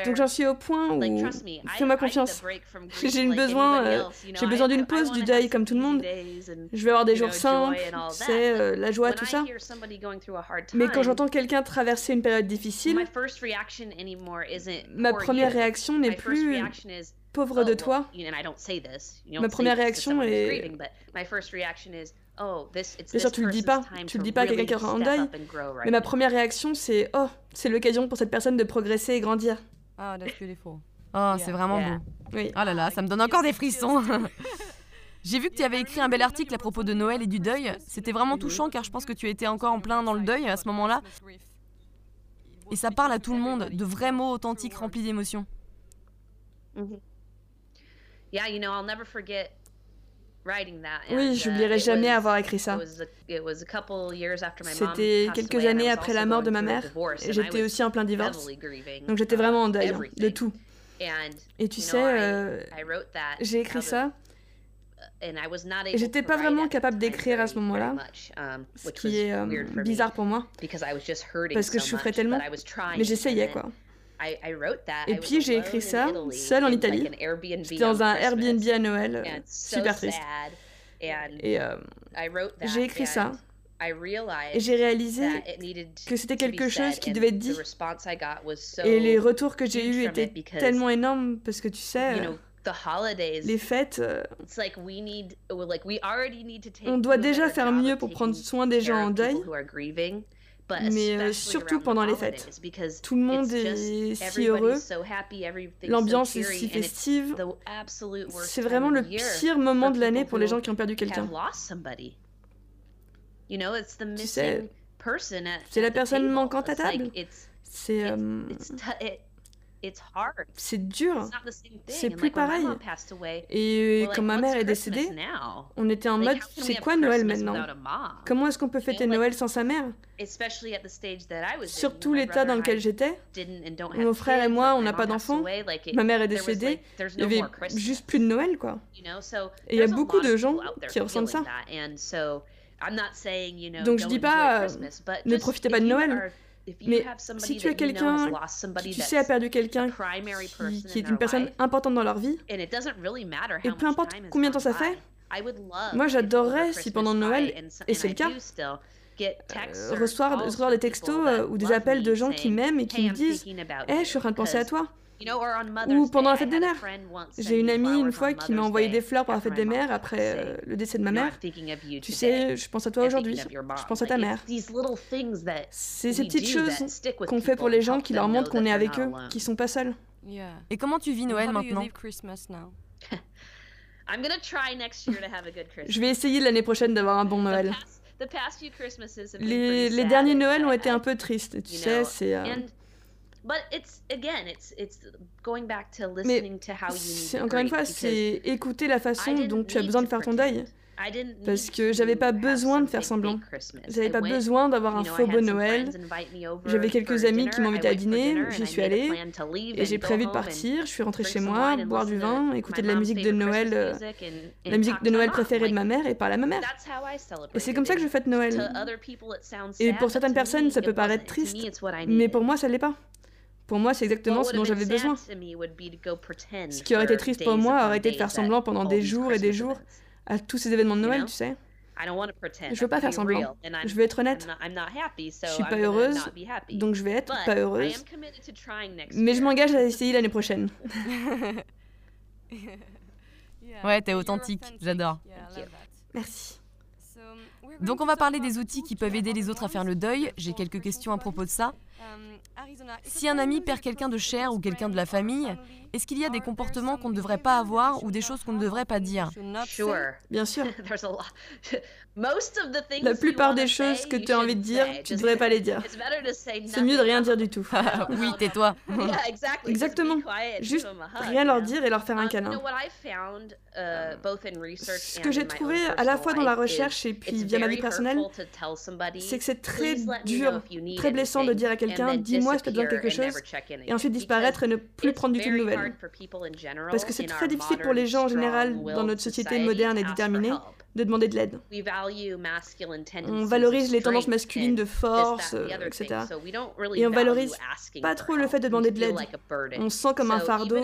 Donc j'en suis au point où fais-moi confiance. J'ai besoin, euh, j'ai besoin d'une pause du deuil comme tout le monde. Je vais avoir des jours simples, c'est euh, la joie, tout ça. Mais quand j'entends quelqu'un traverser une période difficile, ma première réaction n'est plus pauvre de toi. Ma première réaction est Bien sûr, tu le dis pas. Tu le dis pas à quelqu'un qui est en deuil. Mais ma première réaction, c'est Oh, c'est l'occasion pour cette personne de progresser et grandir. Oh, that's beautiful. Oh, c'est vraiment beau. Oui. Oh là là, ça me donne encore des frissons. J'ai vu que tu avais écrit un bel article à propos de Noël et du deuil. C'était vraiment touchant car je pense que tu étais encore en plein dans le deuil à ce moment-là. Et ça parle à tout le monde, de vrais mots authentiques remplis d'émotions. Mm-hmm. Yeah, you know, I'll never forget oui, j'oublierai uh, jamais avoir écrit ça. C'était quelques années après la mort de ma mère et j'étais aussi en plein divorce. Donc j'étais vraiment en deuil de tout. Et tu sais, euh, j'ai écrit ça uh, et j'étais pas vraiment capable d'écrire à ce moment-là, um, ce qui est euh, bizarre pour moi, parce que je souffrais tellement, mais j'essayais quoi. Et puis j'ai écrit ça seul en Italie. J'étais dans un Airbnb à Noël, euh, super triste. Et euh, j'ai écrit ça. Et j'ai réalisé que c'était quelque chose qui devait être dit. Et les retours que j'ai eus étaient tellement énormes parce que tu sais, les fêtes, euh, on doit déjà faire mieux pour prendre soin des gens en deuil mais euh, surtout pendant les fêtes. Tout le monde est si heureux, l'ambiance est si festive. C'est vraiment le pire moment de l'année pour les gens qui ont perdu quelqu'un. Tu sais, c'est la personne manquante à table. C'est c'est dur. C'est plus pareil. Et quand ma mère est décédée, on était en mode c'est quoi Noël maintenant? Comment est-ce qu'on peut fêter Noël sans sa mère? Surtout l'état dans lequel j'étais. Mon frère et moi, on n'a pas d'enfants. Ma mère est décédée. Il n'y avait juste plus de Noël, quoi. Et il y a beaucoup de gens qui ressentent ça. Donc je dis pas ne profitez pas de Noël. Mais si tu as quelqu'un tu sais, a perdu quelqu'un qui, est une personne importante dans leur vie, et peu importe combien de temps ça fait, moi j'adorerais si pendant Noël, et c'est le cas, euh, recevoir, des textos euh, ou des appels de gens qui m'aiment et qui me disent Hé, eh, je suis en train de penser à toi. Ou pendant la fête des mères. J'ai une amie une fois qui m'a envoyé des fleurs pour la fête des mères après euh, le décès de ma mère. Tu sais, je pense à toi aujourd'hui. Je pense à ta mère. C'est ces petites choses qu'on fait pour les gens qui leur montrent qu'on est avec eux, qui sont pas seuls. Et comment tu vis Noël maintenant Je vais essayer l'année prochaine d'avoir un bon Noël. Les, les derniers Noëls ont été un peu tristes, tu sais, c'est... Euh, mais encore une fois, c'est écouter la façon dont tu as besoin de faire ton deuil. parce que j'avais pas besoin de faire semblant. J'avais pas besoin d'avoir un faux beau Noël. J'avais quelques amis qui m'invitaient à dîner, j'y suis allée, et j'ai prévu de partir. Je suis rentrée chez moi, boire du vin, écouter de la musique de Noël, euh, la musique de Noël préférée de ma mère, et parler à ma mère. Et c'est comme ça que je fête Noël. Et pour certaines personnes, ça peut paraître triste, mais pour moi, ça l'est pas. Pour moi, c'est exactement ce dont j'avais besoin. Ce qui aurait été triste pour moi aurait été de faire semblant pendant des jours et des jours à tous ces événements de Noël, tu sais. Je veux pas faire semblant. Je veux être honnête. Je suis pas heureuse, donc je vais être pas heureuse. Mais je m'engage à essayer l'année prochaine. ouais, t'es authentique. J'adore. Merci. Donc on va parler des outils qui peuvent aider les autres à faire le deuil. J'ai quelques questions à propos de ça. Si un ami perd quelqu'un de cher ou quelqu'un de la famille, est-ce qu'il y a des comportements qu'on ne devrait pas avoir ou des choses qu'on ne devrait pas dire Bien sûr. La plupart des choses que tu as envie de dire, tu ne devrais pas les dire. C'est mieux de rien dire du tout. oui, tais-toi. Exactement. Juste rien leur dire et leur faire un câlin. Uh, Ce que j'ai trouvé à la fois dans la recherche et puis via ma vie personnelle, c'est que c'est très dur, très blessant de dire à quelqu'un dis-moi si tu as besoin de quelque chose et ensuite disparaître et ne plus prendre du tout de nouvelles. Parce que c'est très difficile pour les gens en général dans notre société moderne et déterminée de demander de l'aide. On valorise les tendances masculines de force, etc. Et on valorise pas trop le fait de demander de l'aide. On se sent comme un fardeau.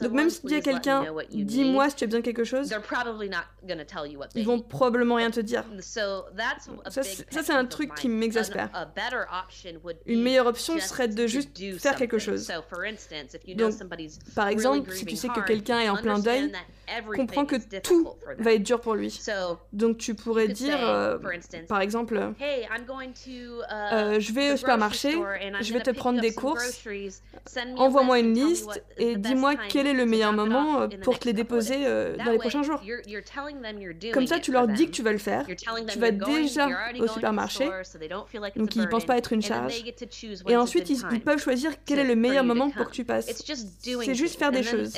Donc même si tu dis à quelqu'un, dis-moi si tu as besoin de quelque chose, ils vont probablement rien te dire. Ça, c'est un truc qui m'exaspère. Une meilleure option serait de juste faire quelque chose. Donc, par exemple, si tu sais que quelqu'un est en plein deuil, comprends que tout va être dur pour lui. Donc tu pourrais dire, euh, par exemple, uh, euh, je vais au supermarché, je vais te prendre des courses, envoie-moi une liste et dis-moi quel est le meilleur moment euh, pour te les déposer dans les prochains jours. Comme ça, tu leur dis que tu vas le faire, tu vas déjà au supermarché, donc ils ne pensent pas être une charge, et ensuite ils, ils peuvent choisir quel est le meilleur moment pour que tu passes. C'est juste faire des choses.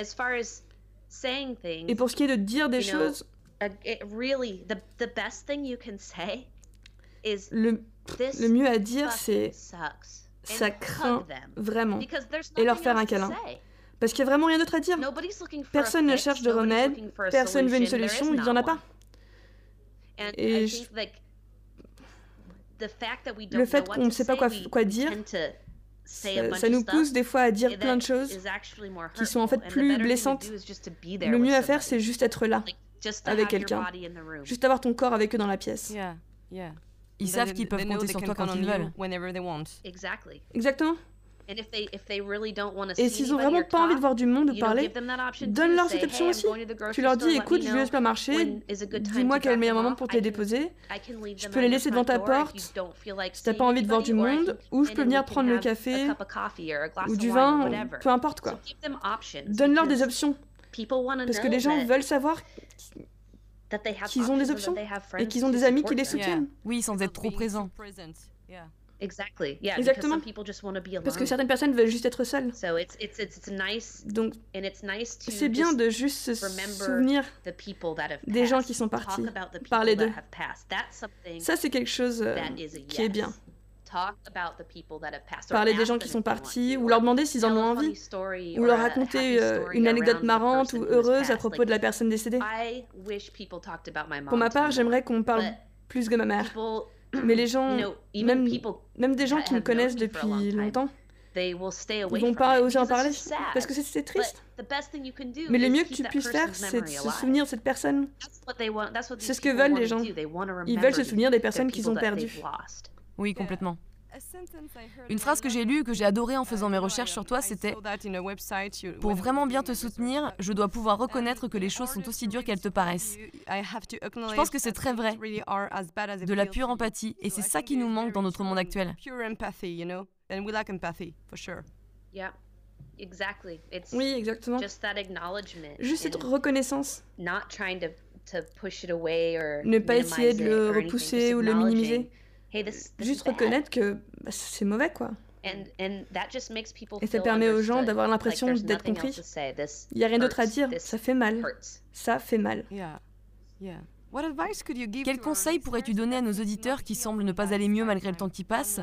Et pour ce qui est de dire des choses, le, le mieux à dire, c'est ça craint vraiment et leur faire un câlin. Parce qu'il n'y a vraiment rien d'autre à dire. Personne ne cherche de remède, personne veut une solution, il n'y en a pas. Et le fait qu'on ne sait pas quoi, quoi dire, ça, nous pousse des fois à dire plein de choses qui sont en fait plus blessantes. Le mieux à faire, c'est juste être là avec quelqu'un. Juste avoir ton corps avec eux dans la pièce. Ils savent qu'ils peuvent compter sur toi quand ils veulent. Exactement. Et s'ils ont vraiment pas envie de voir du monde ou parler, donne-leur cette option aussi. Tu leur dis, écoute, je vais au supermarché, dis-moi quel est le meilleur moment pour te les déposer. Je peux les laisser devant ta porte si t'as pas envie de voir du monde, ou je peux venir prendre le café, ou du vin, peu importe quoi. Donne-leur des options. Parce que les gens veulent savoir qu'ils ont des options et qu'ils ont des amis qui les soutiennent. Oui, sans être trop présents. Exactement. Parce que certaines personnes veulent juste être seules. Donc, c'est bien de juste se souvenir des gens qui sont partis, parler d'eux. Ça, c'est quelque chose euh, qui est bien. Parler des gens qui sont partis, ou leur demander s'ils en ont envie, ou leur raconter euh, une anecdote marrante ou heureuse à propos de la personne décédée. Pour ma part, j'aimerais qu'on parle plus de ma mère. Mais les gens, même, même des gens qui me connaissent depuis longtemps, ils vont pas oser en parler parce que c'est triste. Mais le mieux que tu puisses faire, c'est de se souvenir de cette personne. C'est ce que veulent les gens. Ils veulent se souvenir des personnes qu'ils ont perdues. Oui, complètement. Une phrase que j'ai lue, que j'ai adorée en faisant mes recherches sur toi, c'était Pour vraiment bien te soutenir, je dois pouvoir reconnaître que les choses sont aussi dures qu'elles te paraissent. Je pense que c'est très vrai. De la pure empathie, et c'est ça qui nous manque dans notre monde actuel. Oui, exactement. Juste cette reconnaissance. Ne pas essayer de le repousser ou le minimiser. Juste reconnaître que bah, c'est mauvais, quoi. Et ça permet aux gens d'avoir l'impression d'être compris. Il n'y a rien d'autre à dire, ça fait mal. Ça fait mal. Quel conseil pourrais-tu donner à nos auditeurs qui semblent ne pas aller mieux malgré le temps qui passe?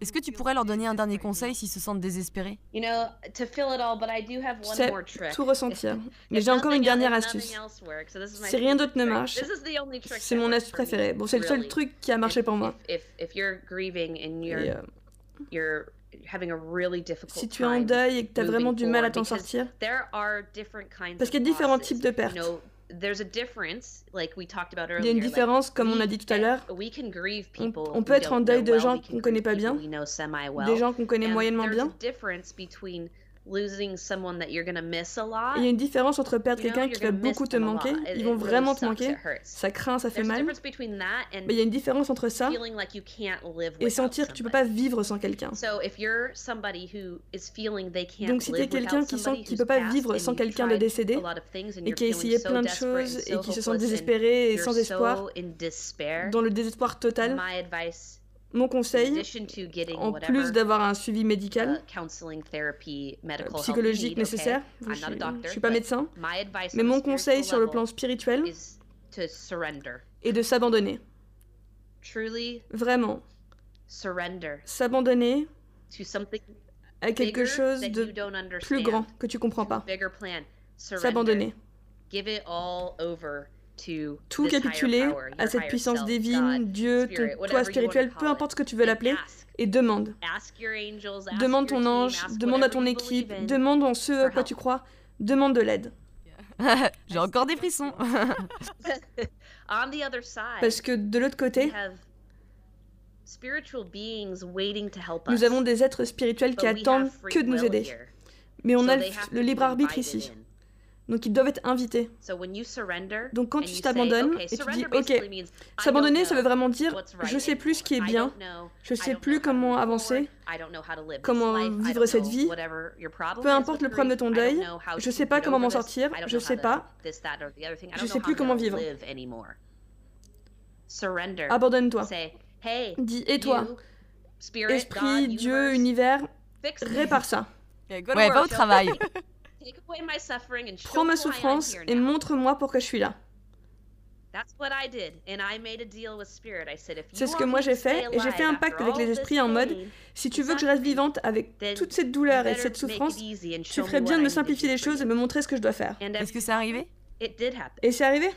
Est-ce que tu pourrais leur donner un dernier conseil s'ils se sentent désespérés? C'est tout ressentir. Mais j'ai encore une dernière astuce. Si rien d'autre ne marche, c'est mon astuce préférée. Bon, c'est le seul truc qui a marché pour moi. Et, euh, si tu es en deuil et que tu as vraiment du mal à t'en sortir, parce qu'il y a différents types de pertes. Il y a une différence, comme on a dit tout à l'heure. On, peut être en deuil de gens qu'on ne connaît pas bien, des gens qu'on connaît moyennement bien. Il y a une différence entre perdre quelqu'un qui va beaucoup te manquer, ils vont vraiment te manquer, ça craint, ça fait mal. Mais il y a une différence entre ça et sentir que tu peux pas vivre sans quelqu'un. Donc si tu es quelqu'un qui sent qu'il peut pas vivre sans quelqu'un de décédé et qui a essayé plein de choses et qui se sent désespéré et sans espoir, dans le désespoir total, mon conseil, en plus d'avoir un suivi médical, uh, psychologique nécessaire, je ne suis pas médecin, mais mon conseil sur le plan spirituel est de s'abandonner. Vraiment. S'abandonner à quelque chose de plus grand que tu comprends pas. S'abandonner tout capituler à cette puissance divine, Dieu, toi spirituel, peu importe ce que tu veux l'appeler, et demande. Demande ton ange, demande à ton équipe, demande en ce à quoi tu crois, demande de l'aide. J'ai encore des frissons. Parce que de l'autre côté, nous avons des êtres spirituels qui attendent que de nous aider. Mais on a le libre arbitre ici. Donc ils doivent être invités. Donc quand tu t'abandonnes et tu dis OK, s'abandonner ça veut vraiment dire je sais plus ce qui est bien, je sais plus comment avancer, comment vivre cette vie, peu importe le problème de ton deuil, je sais pas comment m'en sortir, je sais pas, je sais plus comment vivre. Abandonne-toi. Dis et toi, esprit, Dieu, univers, répare ça. Ouais, va au travail. Prends ma souffrance et montre-moi pourquoi je suis là. C'est ce que moi j'ai fait et j'ai fait un pacte avec les esprits en mode si tu veux que je reste vivante avec toute cette douleur et cette souffrance, tu ferais bien de me simplifier les choses et me montrer ce que je dois faire. Est-ce que c'est arrivé? Et c'est arrivé.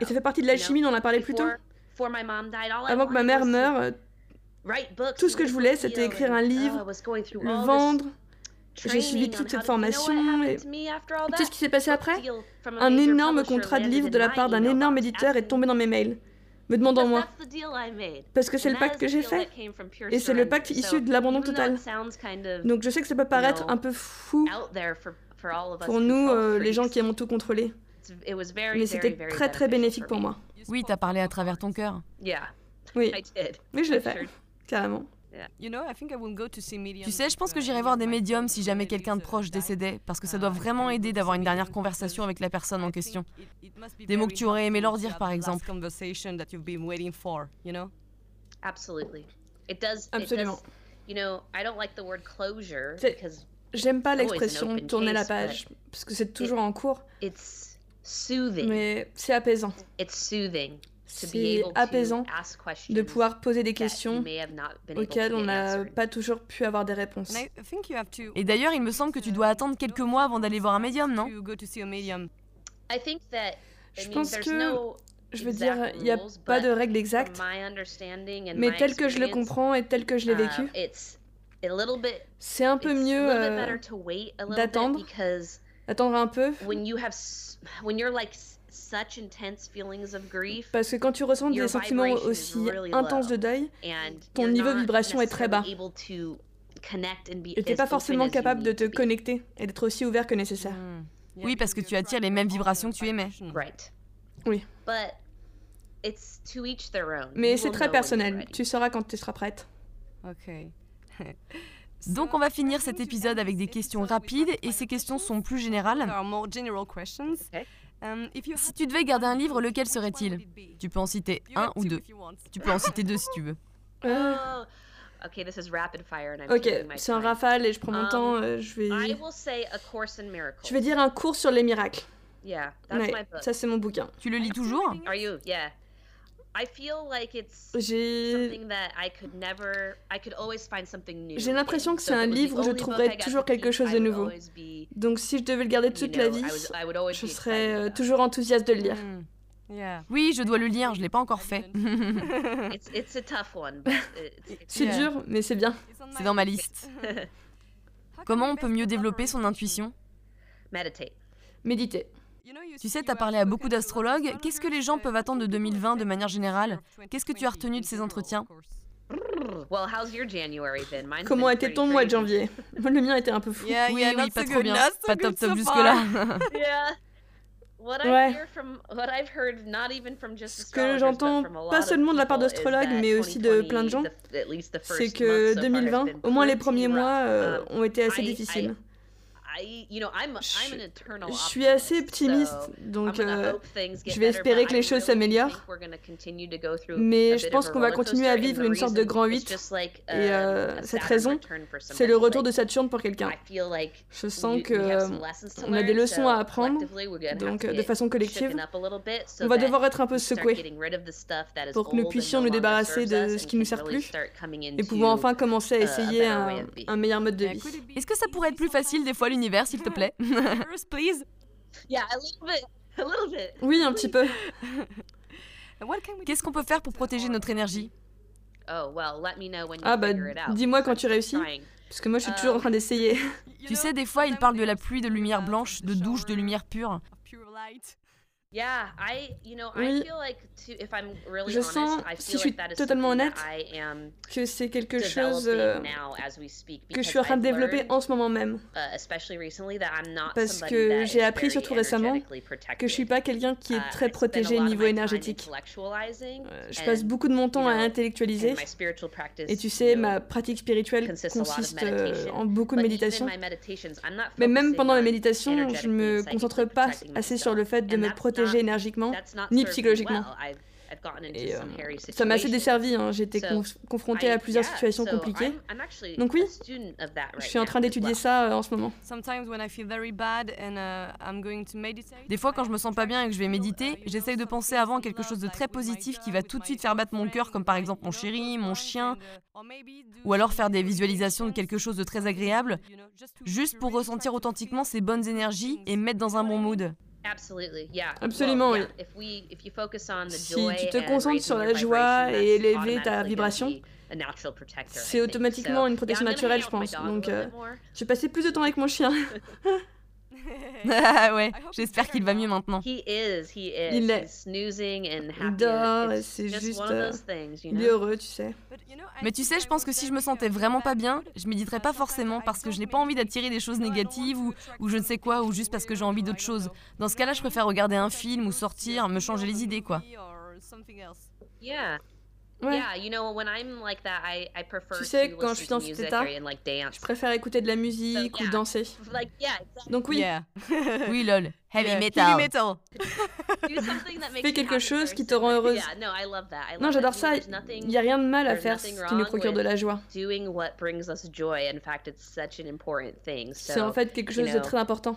Et ça fait partie de l'alchimie dont on a parlé plus tôt. Avant que ma mère meure, tout ce que je voulais c'était écrire un livre, le vendre, j'ai suivi toute cette formation et tu sais ce qui s'est passé après Un énorme contrat de livre de la part d'un énorme éditeur est tombé dans mes mails, me demandant moi. Parce que c'est le pacte que j'ai fait. Et c'est le pacte issu de l'abandon total. Donc je sais que ça peut paraître un peu fou pour nous, euh, les gens qui aimons tout contrôler. Mais c'était très très bénéfique pour moi. Oui, t'as parlé à travers ton cœur. Oui, oui je l'ai fait, carrément. Tu sais, je pense que j'irai voir des médiums si jamais quelqu'un de proche décédait, parce que ça doit vraiment aider d'avoir une dernière conversation avec la personne en question. Des mots que tu aurais aimé leur dire, par exemple. Absolument. J'aime pas l'expression tourner la page, parce que c'est toujours en cours. Mais c'est apaisant c'est apaisant de pouvoir poser des questions auxquelles on n'a pas toujours pu avoir des réponses. Et d'ailleurs, il me semble que tu dois attendre quelques mois avant d'aller voir un médium, non? Je pense que, je veux dire, il n'y a pas de règle exacte, mais tel que je le comprends et tel que je l'ai uh, vécu, c'est un peu mieux euh, d'attendre, attendre un peu. Parce que quand tu ressens des sentiments aussi intenses de deuil, ton niveau de vibration est très bas. Et tu n'es pas forcément capable de te connecter et d'être aussi ouvert que nécessaire. Hmm. Oui, parce que tu attires les mêmes vibrations que tu émets. Oui. Mais c'est très personnel. Tu sauras quand tu seras prête. Ok. Donc on va finir cet épisode avec des questions rapides et ces questions sont plus générales. Euh, si tu devais garder un livre, lequel serait-il? Tu peux en citer un ou deux. Tu peux en citer deux si tu veux. Euh. Ok, c'est un rafale et je prends mon um, temps. Euh, je vais. Je vais dire un cours sur les miracles. Yeah, that's Ouais, my book. ça c'est mon bouquin. Tu le lis toujours? Are you? Yeah. I feel like it's J'ai something that I could never. I could always find something new. J'ai l'impression que So c'est un livre où je trouverais toujours to quelque chose I de would nouveau. always be, Donc si je devais le garder toute la I vie, was- I would always je be serais euh, toujours enthousiaste de le lire. Hmm. Oui, je dois le lire, je l'ai pas encore fait. It's it's a tough one, but it's, it's C'est dur, mais c'est bien. C'est dans ma liste. Comment on peut mieux développer son intuition? Meditate. Méditer. Tu sais, t'as parlé à beaucoup d'astrologues. Qu'est-ce que les gens peuvent attendre de 2020 de manière générale Qu'est-ce que tu as retenu de ces entretiens Well, how's your January been? Mine's Comment était ton mois de janvier? Le mien était un peu fou. Oui, oui, pas trop bien. Pas top top jusque-là. Yeah. What Ouais. I hear from what I've heard, not even from just Ce que j'entends, pas seulement de la part d'astrologues, mais aussi de plein de 2020, gens, C'est first que month so far has 2020, been au moins les premiers mois, euh, Um, ont été assez difficiles. Je- suis assez optimist, optimiste, donc euh, je vais espérer but que les I choses s'améliorent. think we're gonna continue to go through a mais je pense qu'on va continuer à vivre the une sorte de grand is 8. just like, Et um, euh, cette raison, c'est le retour de Like, Saturne pour quelqu'un. I feel like Je sens we- que we have some euh, lessons to on a des learn, leçons so à apprendre, collectively, we're gonna have donc to euh, de façon collective, on va devoir être un peu secoué pour que nous puissions no nous débarrasser de ce qui nous can sert plus et pouvons enfin commencer à uh, a essayer better un, way of being. un meilleur mode de vie. Est-ce que ça pourrait être plus facile des fois l'univers, s'il te plaît please. Yeah, a little bit. A little bit. Oui, un petit peu. Qu'est-ce qu'on peut faire pour protéger notre énergie? Oh, well, let me know when you Ah bah, figure it out. dis-moi quand tu réussis, parce que moi je suis toujours en train d'essayer. Tu sais, des fois, ils parlent de la pluie de lumière blanche, de douche de lumière pure. Oui. I feel like to, if I'm really Je honest, sens, I si feel je suis like that is totalement honnête, Que c'est quelque chose euh, developing now as we speak que je suis en train de développer en ce moment même. uh, especially recently, that I'm not Parce que j'ai is appris surtout energetically Que je suis protected. pas quelqu'un qui est Uh, très protégé of niveau énergétique. Euh, Je passe beaucoup de mon temps à intellectualiser. Et tu sais, ma pratique spirituelle consiste euh, en beaucoup de méditation. Mais même pendant mes on méditations, je energetically me concentre pas assez sur le fait de me that's protéger énergiquement. that's not ni psychologiquement. Et euh, some hairy ça m'a assez desservi, hein. j'ai été So, conf- confrontée à I- plusieurs situations compliquées. Donc oui, Je suis en train d'étudier ça euh, en ce moment. Des fois, quand je me sens pas bien et que je vais méditer, j'essaye de penser avant à quelque chose de très positif qui va tout de suite faire battre mon cœur, comme par exemple mon chéri, mon chien, ou alors faire des visualisations de quelque chose de très agréable, juste pour ressentir authentiquement ces bonnes énergies et me mettre dans un bon mood. Absolutely, yeah. Absolument, oui. yeah, if we- if you focus on the Si joy tu te concentres sur la joie vibration, et élever ta vibration, be a natural protector, I c'est automatiquement une protection naturelle, je pense. Donc, euh, je vais passer plus de temps avec mon chien. Ah ouais, j'espère qu'il va mieux maintenant. He is, he is. Il and Il happy. dort, c'est just juste, euh, Il est know? heureux, tu sais. Mais tu sais, je pense que si je me sentais vraiment pas bien, je méditerais pas forcément parce que je n'ai pas envie d'attirer des choses négatives ou, ou je ne sais quoi, ou juste parce que j'ai envie d'autre chose. Dans ce cas-là, je préfère regarder un film ou sortir, me changer les idées, quoi. Yeah. Ouais. Yeah, you know, when I'm like that, I, I prefer Tu sais, to quand je suis dans cet état, or, and like dance. Je préfère écouter de la musique ou yeah. danser. Like, yeah, exactly. Donc oui, Yeah. oui, lol. Heavy Yeah. metal. Heavy metal. Do something that makes Fais you quelque chose qui te rend heureuse. Yeah, no, I love that. I love Non, j'adore ça. Il n'y a rien de mal à faire ce qui nous procure de la joie. Doing what brings us joy. In fact, it's such an important thing. So, C'est en fait quelque you chose de très important.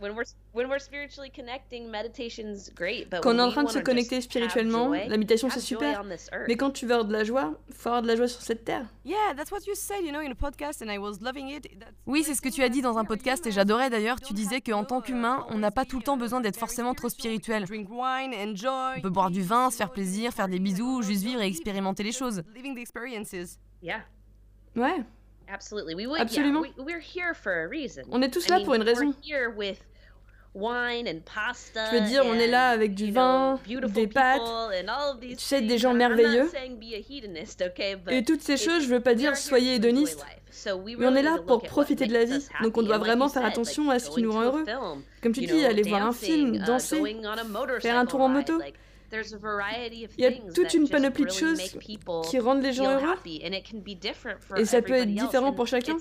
Yeah, when, when, when we're when we're spiritually connecting, meditation's great. But Quand on est en train de se connecter spirituellement, joy, la méditation c'est super. Mais quand tu veux avoir de la joie, faut avoir de la joie sur cette terre. Yeah, that's what you said, you know, in a podcast and I was loving it. Oui, c'est ce que tu as dit dans un podcast et j'adorais d'ailleurs. Tu disais qu'en tant qu'humain, on n'a pas tout le temps besoin d'être forcément trop spirituel. On peut boire du vin, se faire plaisir, faire des bisous, juste vivre et expérimenter les choses. Ouais. Absolument. On est tous là pour une raison. Je veux dire, on est là and, avec du vin, des pâtes, tu sais, des gens merveilleux. Et toutes ces choses, je veux pas dire soyez hédoniste, mais on est là pour profiter de la vie. Donc on doit vraiment faire attention à ce qui nous rend heureux. Comme tu dis, aller voir un film, uh, danser, faire un tour en moto. Il y a toute une panoplie de choses qui rendent les gens heureux. Et ça peut être différent pour chacun.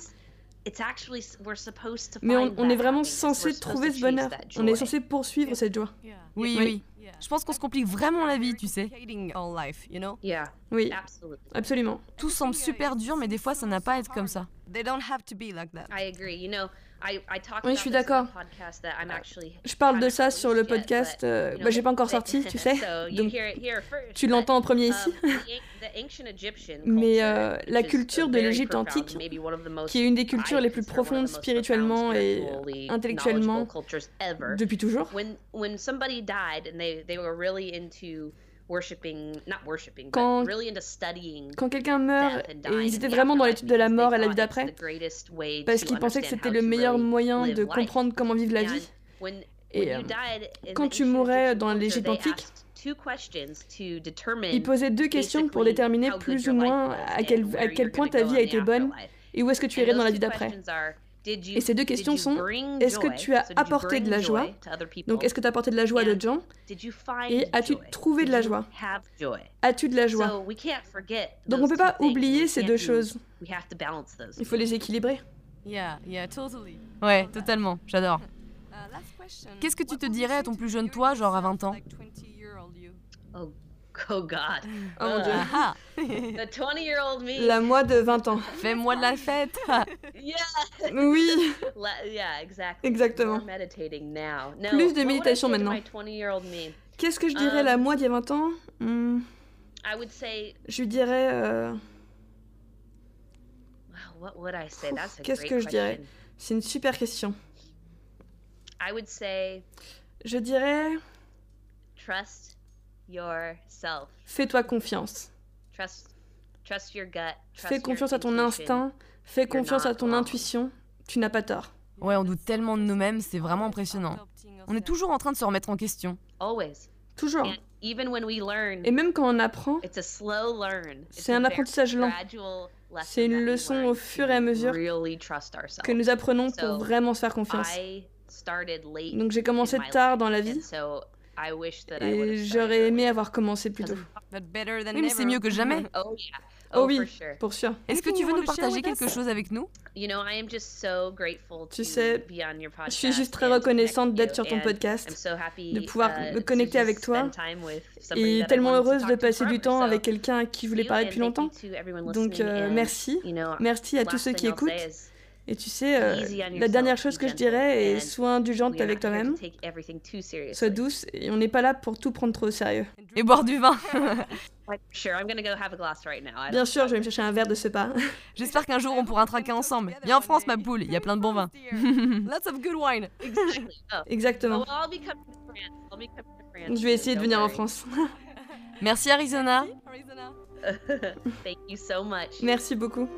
It's- it's actually- we're supposed to Mais on, est vraiment censé We're supposed trouver to ce bonheur. On est joy. censé poursuivre cette joie. Oui, Oui. oui. Je pense qu'on se complique vraiment la vie, tu sais. Oui, absolutely. absolument. Tout semble super dur, mais des fois, ça n'a pas à être comme ça. Oui, je suis d'accord. Je parle de ça sur le podcast. Euh, bah, j'ai pas encore sorti, tu sais. Donc, tu l'entends en premier ici. Um, Mais euh, la culture de l'Égypte antique, qui est une des cultures les plus profondes spirituellement et intellectuellement depuis toujours, quand, quand quelqu'un meurt, et ils étaient vraiment dans l'étude de la mort et la vie d'après, parce qu'ils pensaient que c'était le meilleur moyen de comprendre comment vivre la vie. Et euh, quand tu mourais dans l'Égypte antique, ils posaient deux questions pour déterminer plus ou moins à quel, à quel point ta vie a été bonne et où est-ce que tu irais dans la vie d'après. Et ces deux questions sont est-ce que tu as apporté de la joie? Donc, est-ce que tu as apporté de la joie à d'autres gens? Et as-tu trouvé de la joie? As-tu de la joie? Donc, on ne peut pas oublier ces deux choses. Il faut les équilibrer. Ouais, totalement. J'adore. Qu'est-ce que tu te dirais à ton plus jeune toi, genre à 20 ans? Oh God. Oh mon Dieu. Ah. The 20 year old me. La moi de 20 ans. Fais-moi de la fête. yeah. Oui. yeah, exactly. Exactement. meditating now. No, Plus de méditation maintenant. Qu'est-ce que je dirais um, la moi d'il y a 20 ans? Hmm. I would say... Je dirais... Euh... What would I say? That's a Qu'est-ce que je dirais? C'est une super question. I would say... Je dirais... Trust Fais-toi confiance. Fais confiance à ton instinct, fais confiance à ton intuition. Tu n'as pas tort. Ouais, on doute tellement de nous-mêmes, c'est vraiment impressionnant. On est toujours en train de se remettre en question. Toujours. Et même quand on apprend, c'est un apprentissage lent. C'est une leçon au fur et à mesure que nous apprenons pour vraiment se faire confiance. Donc j'ai commencé tard dans la vie et j'aurais aimé avoir commencé plus tôt. Oui, mais c'est mieux que jamais. Oh, oh, oui, pour sûr. Est-ce que tu veux nous partager quelque chose avec nous? Tu sais, je suis juste très reconnaissante d'être sur ton podcast, de pouvoir uh, me connecter avec toi, et tellement heureuse de passer du temps avec quelqu'un à qui je voulais parler depuis longtemps. Donc euh, merci, merci à tous ceux qui écoutent. Et tu sais, euh, la dernière chose que je dirais est sois indulgente avec toi-même, sois douce, et on n'est pas là pour tout prendre trop au sérieux. Et boire du vin. Bien sûr, je vais me chercher un verre de ce pas. J'espère qu'un jour on pourra traquer ensemble. Viens en France, ma poule, il y a plein de bons vins. Lots of good wine. Exactement. Je vais essayer de venir en France. Merci Arizona. Merci beaucoup.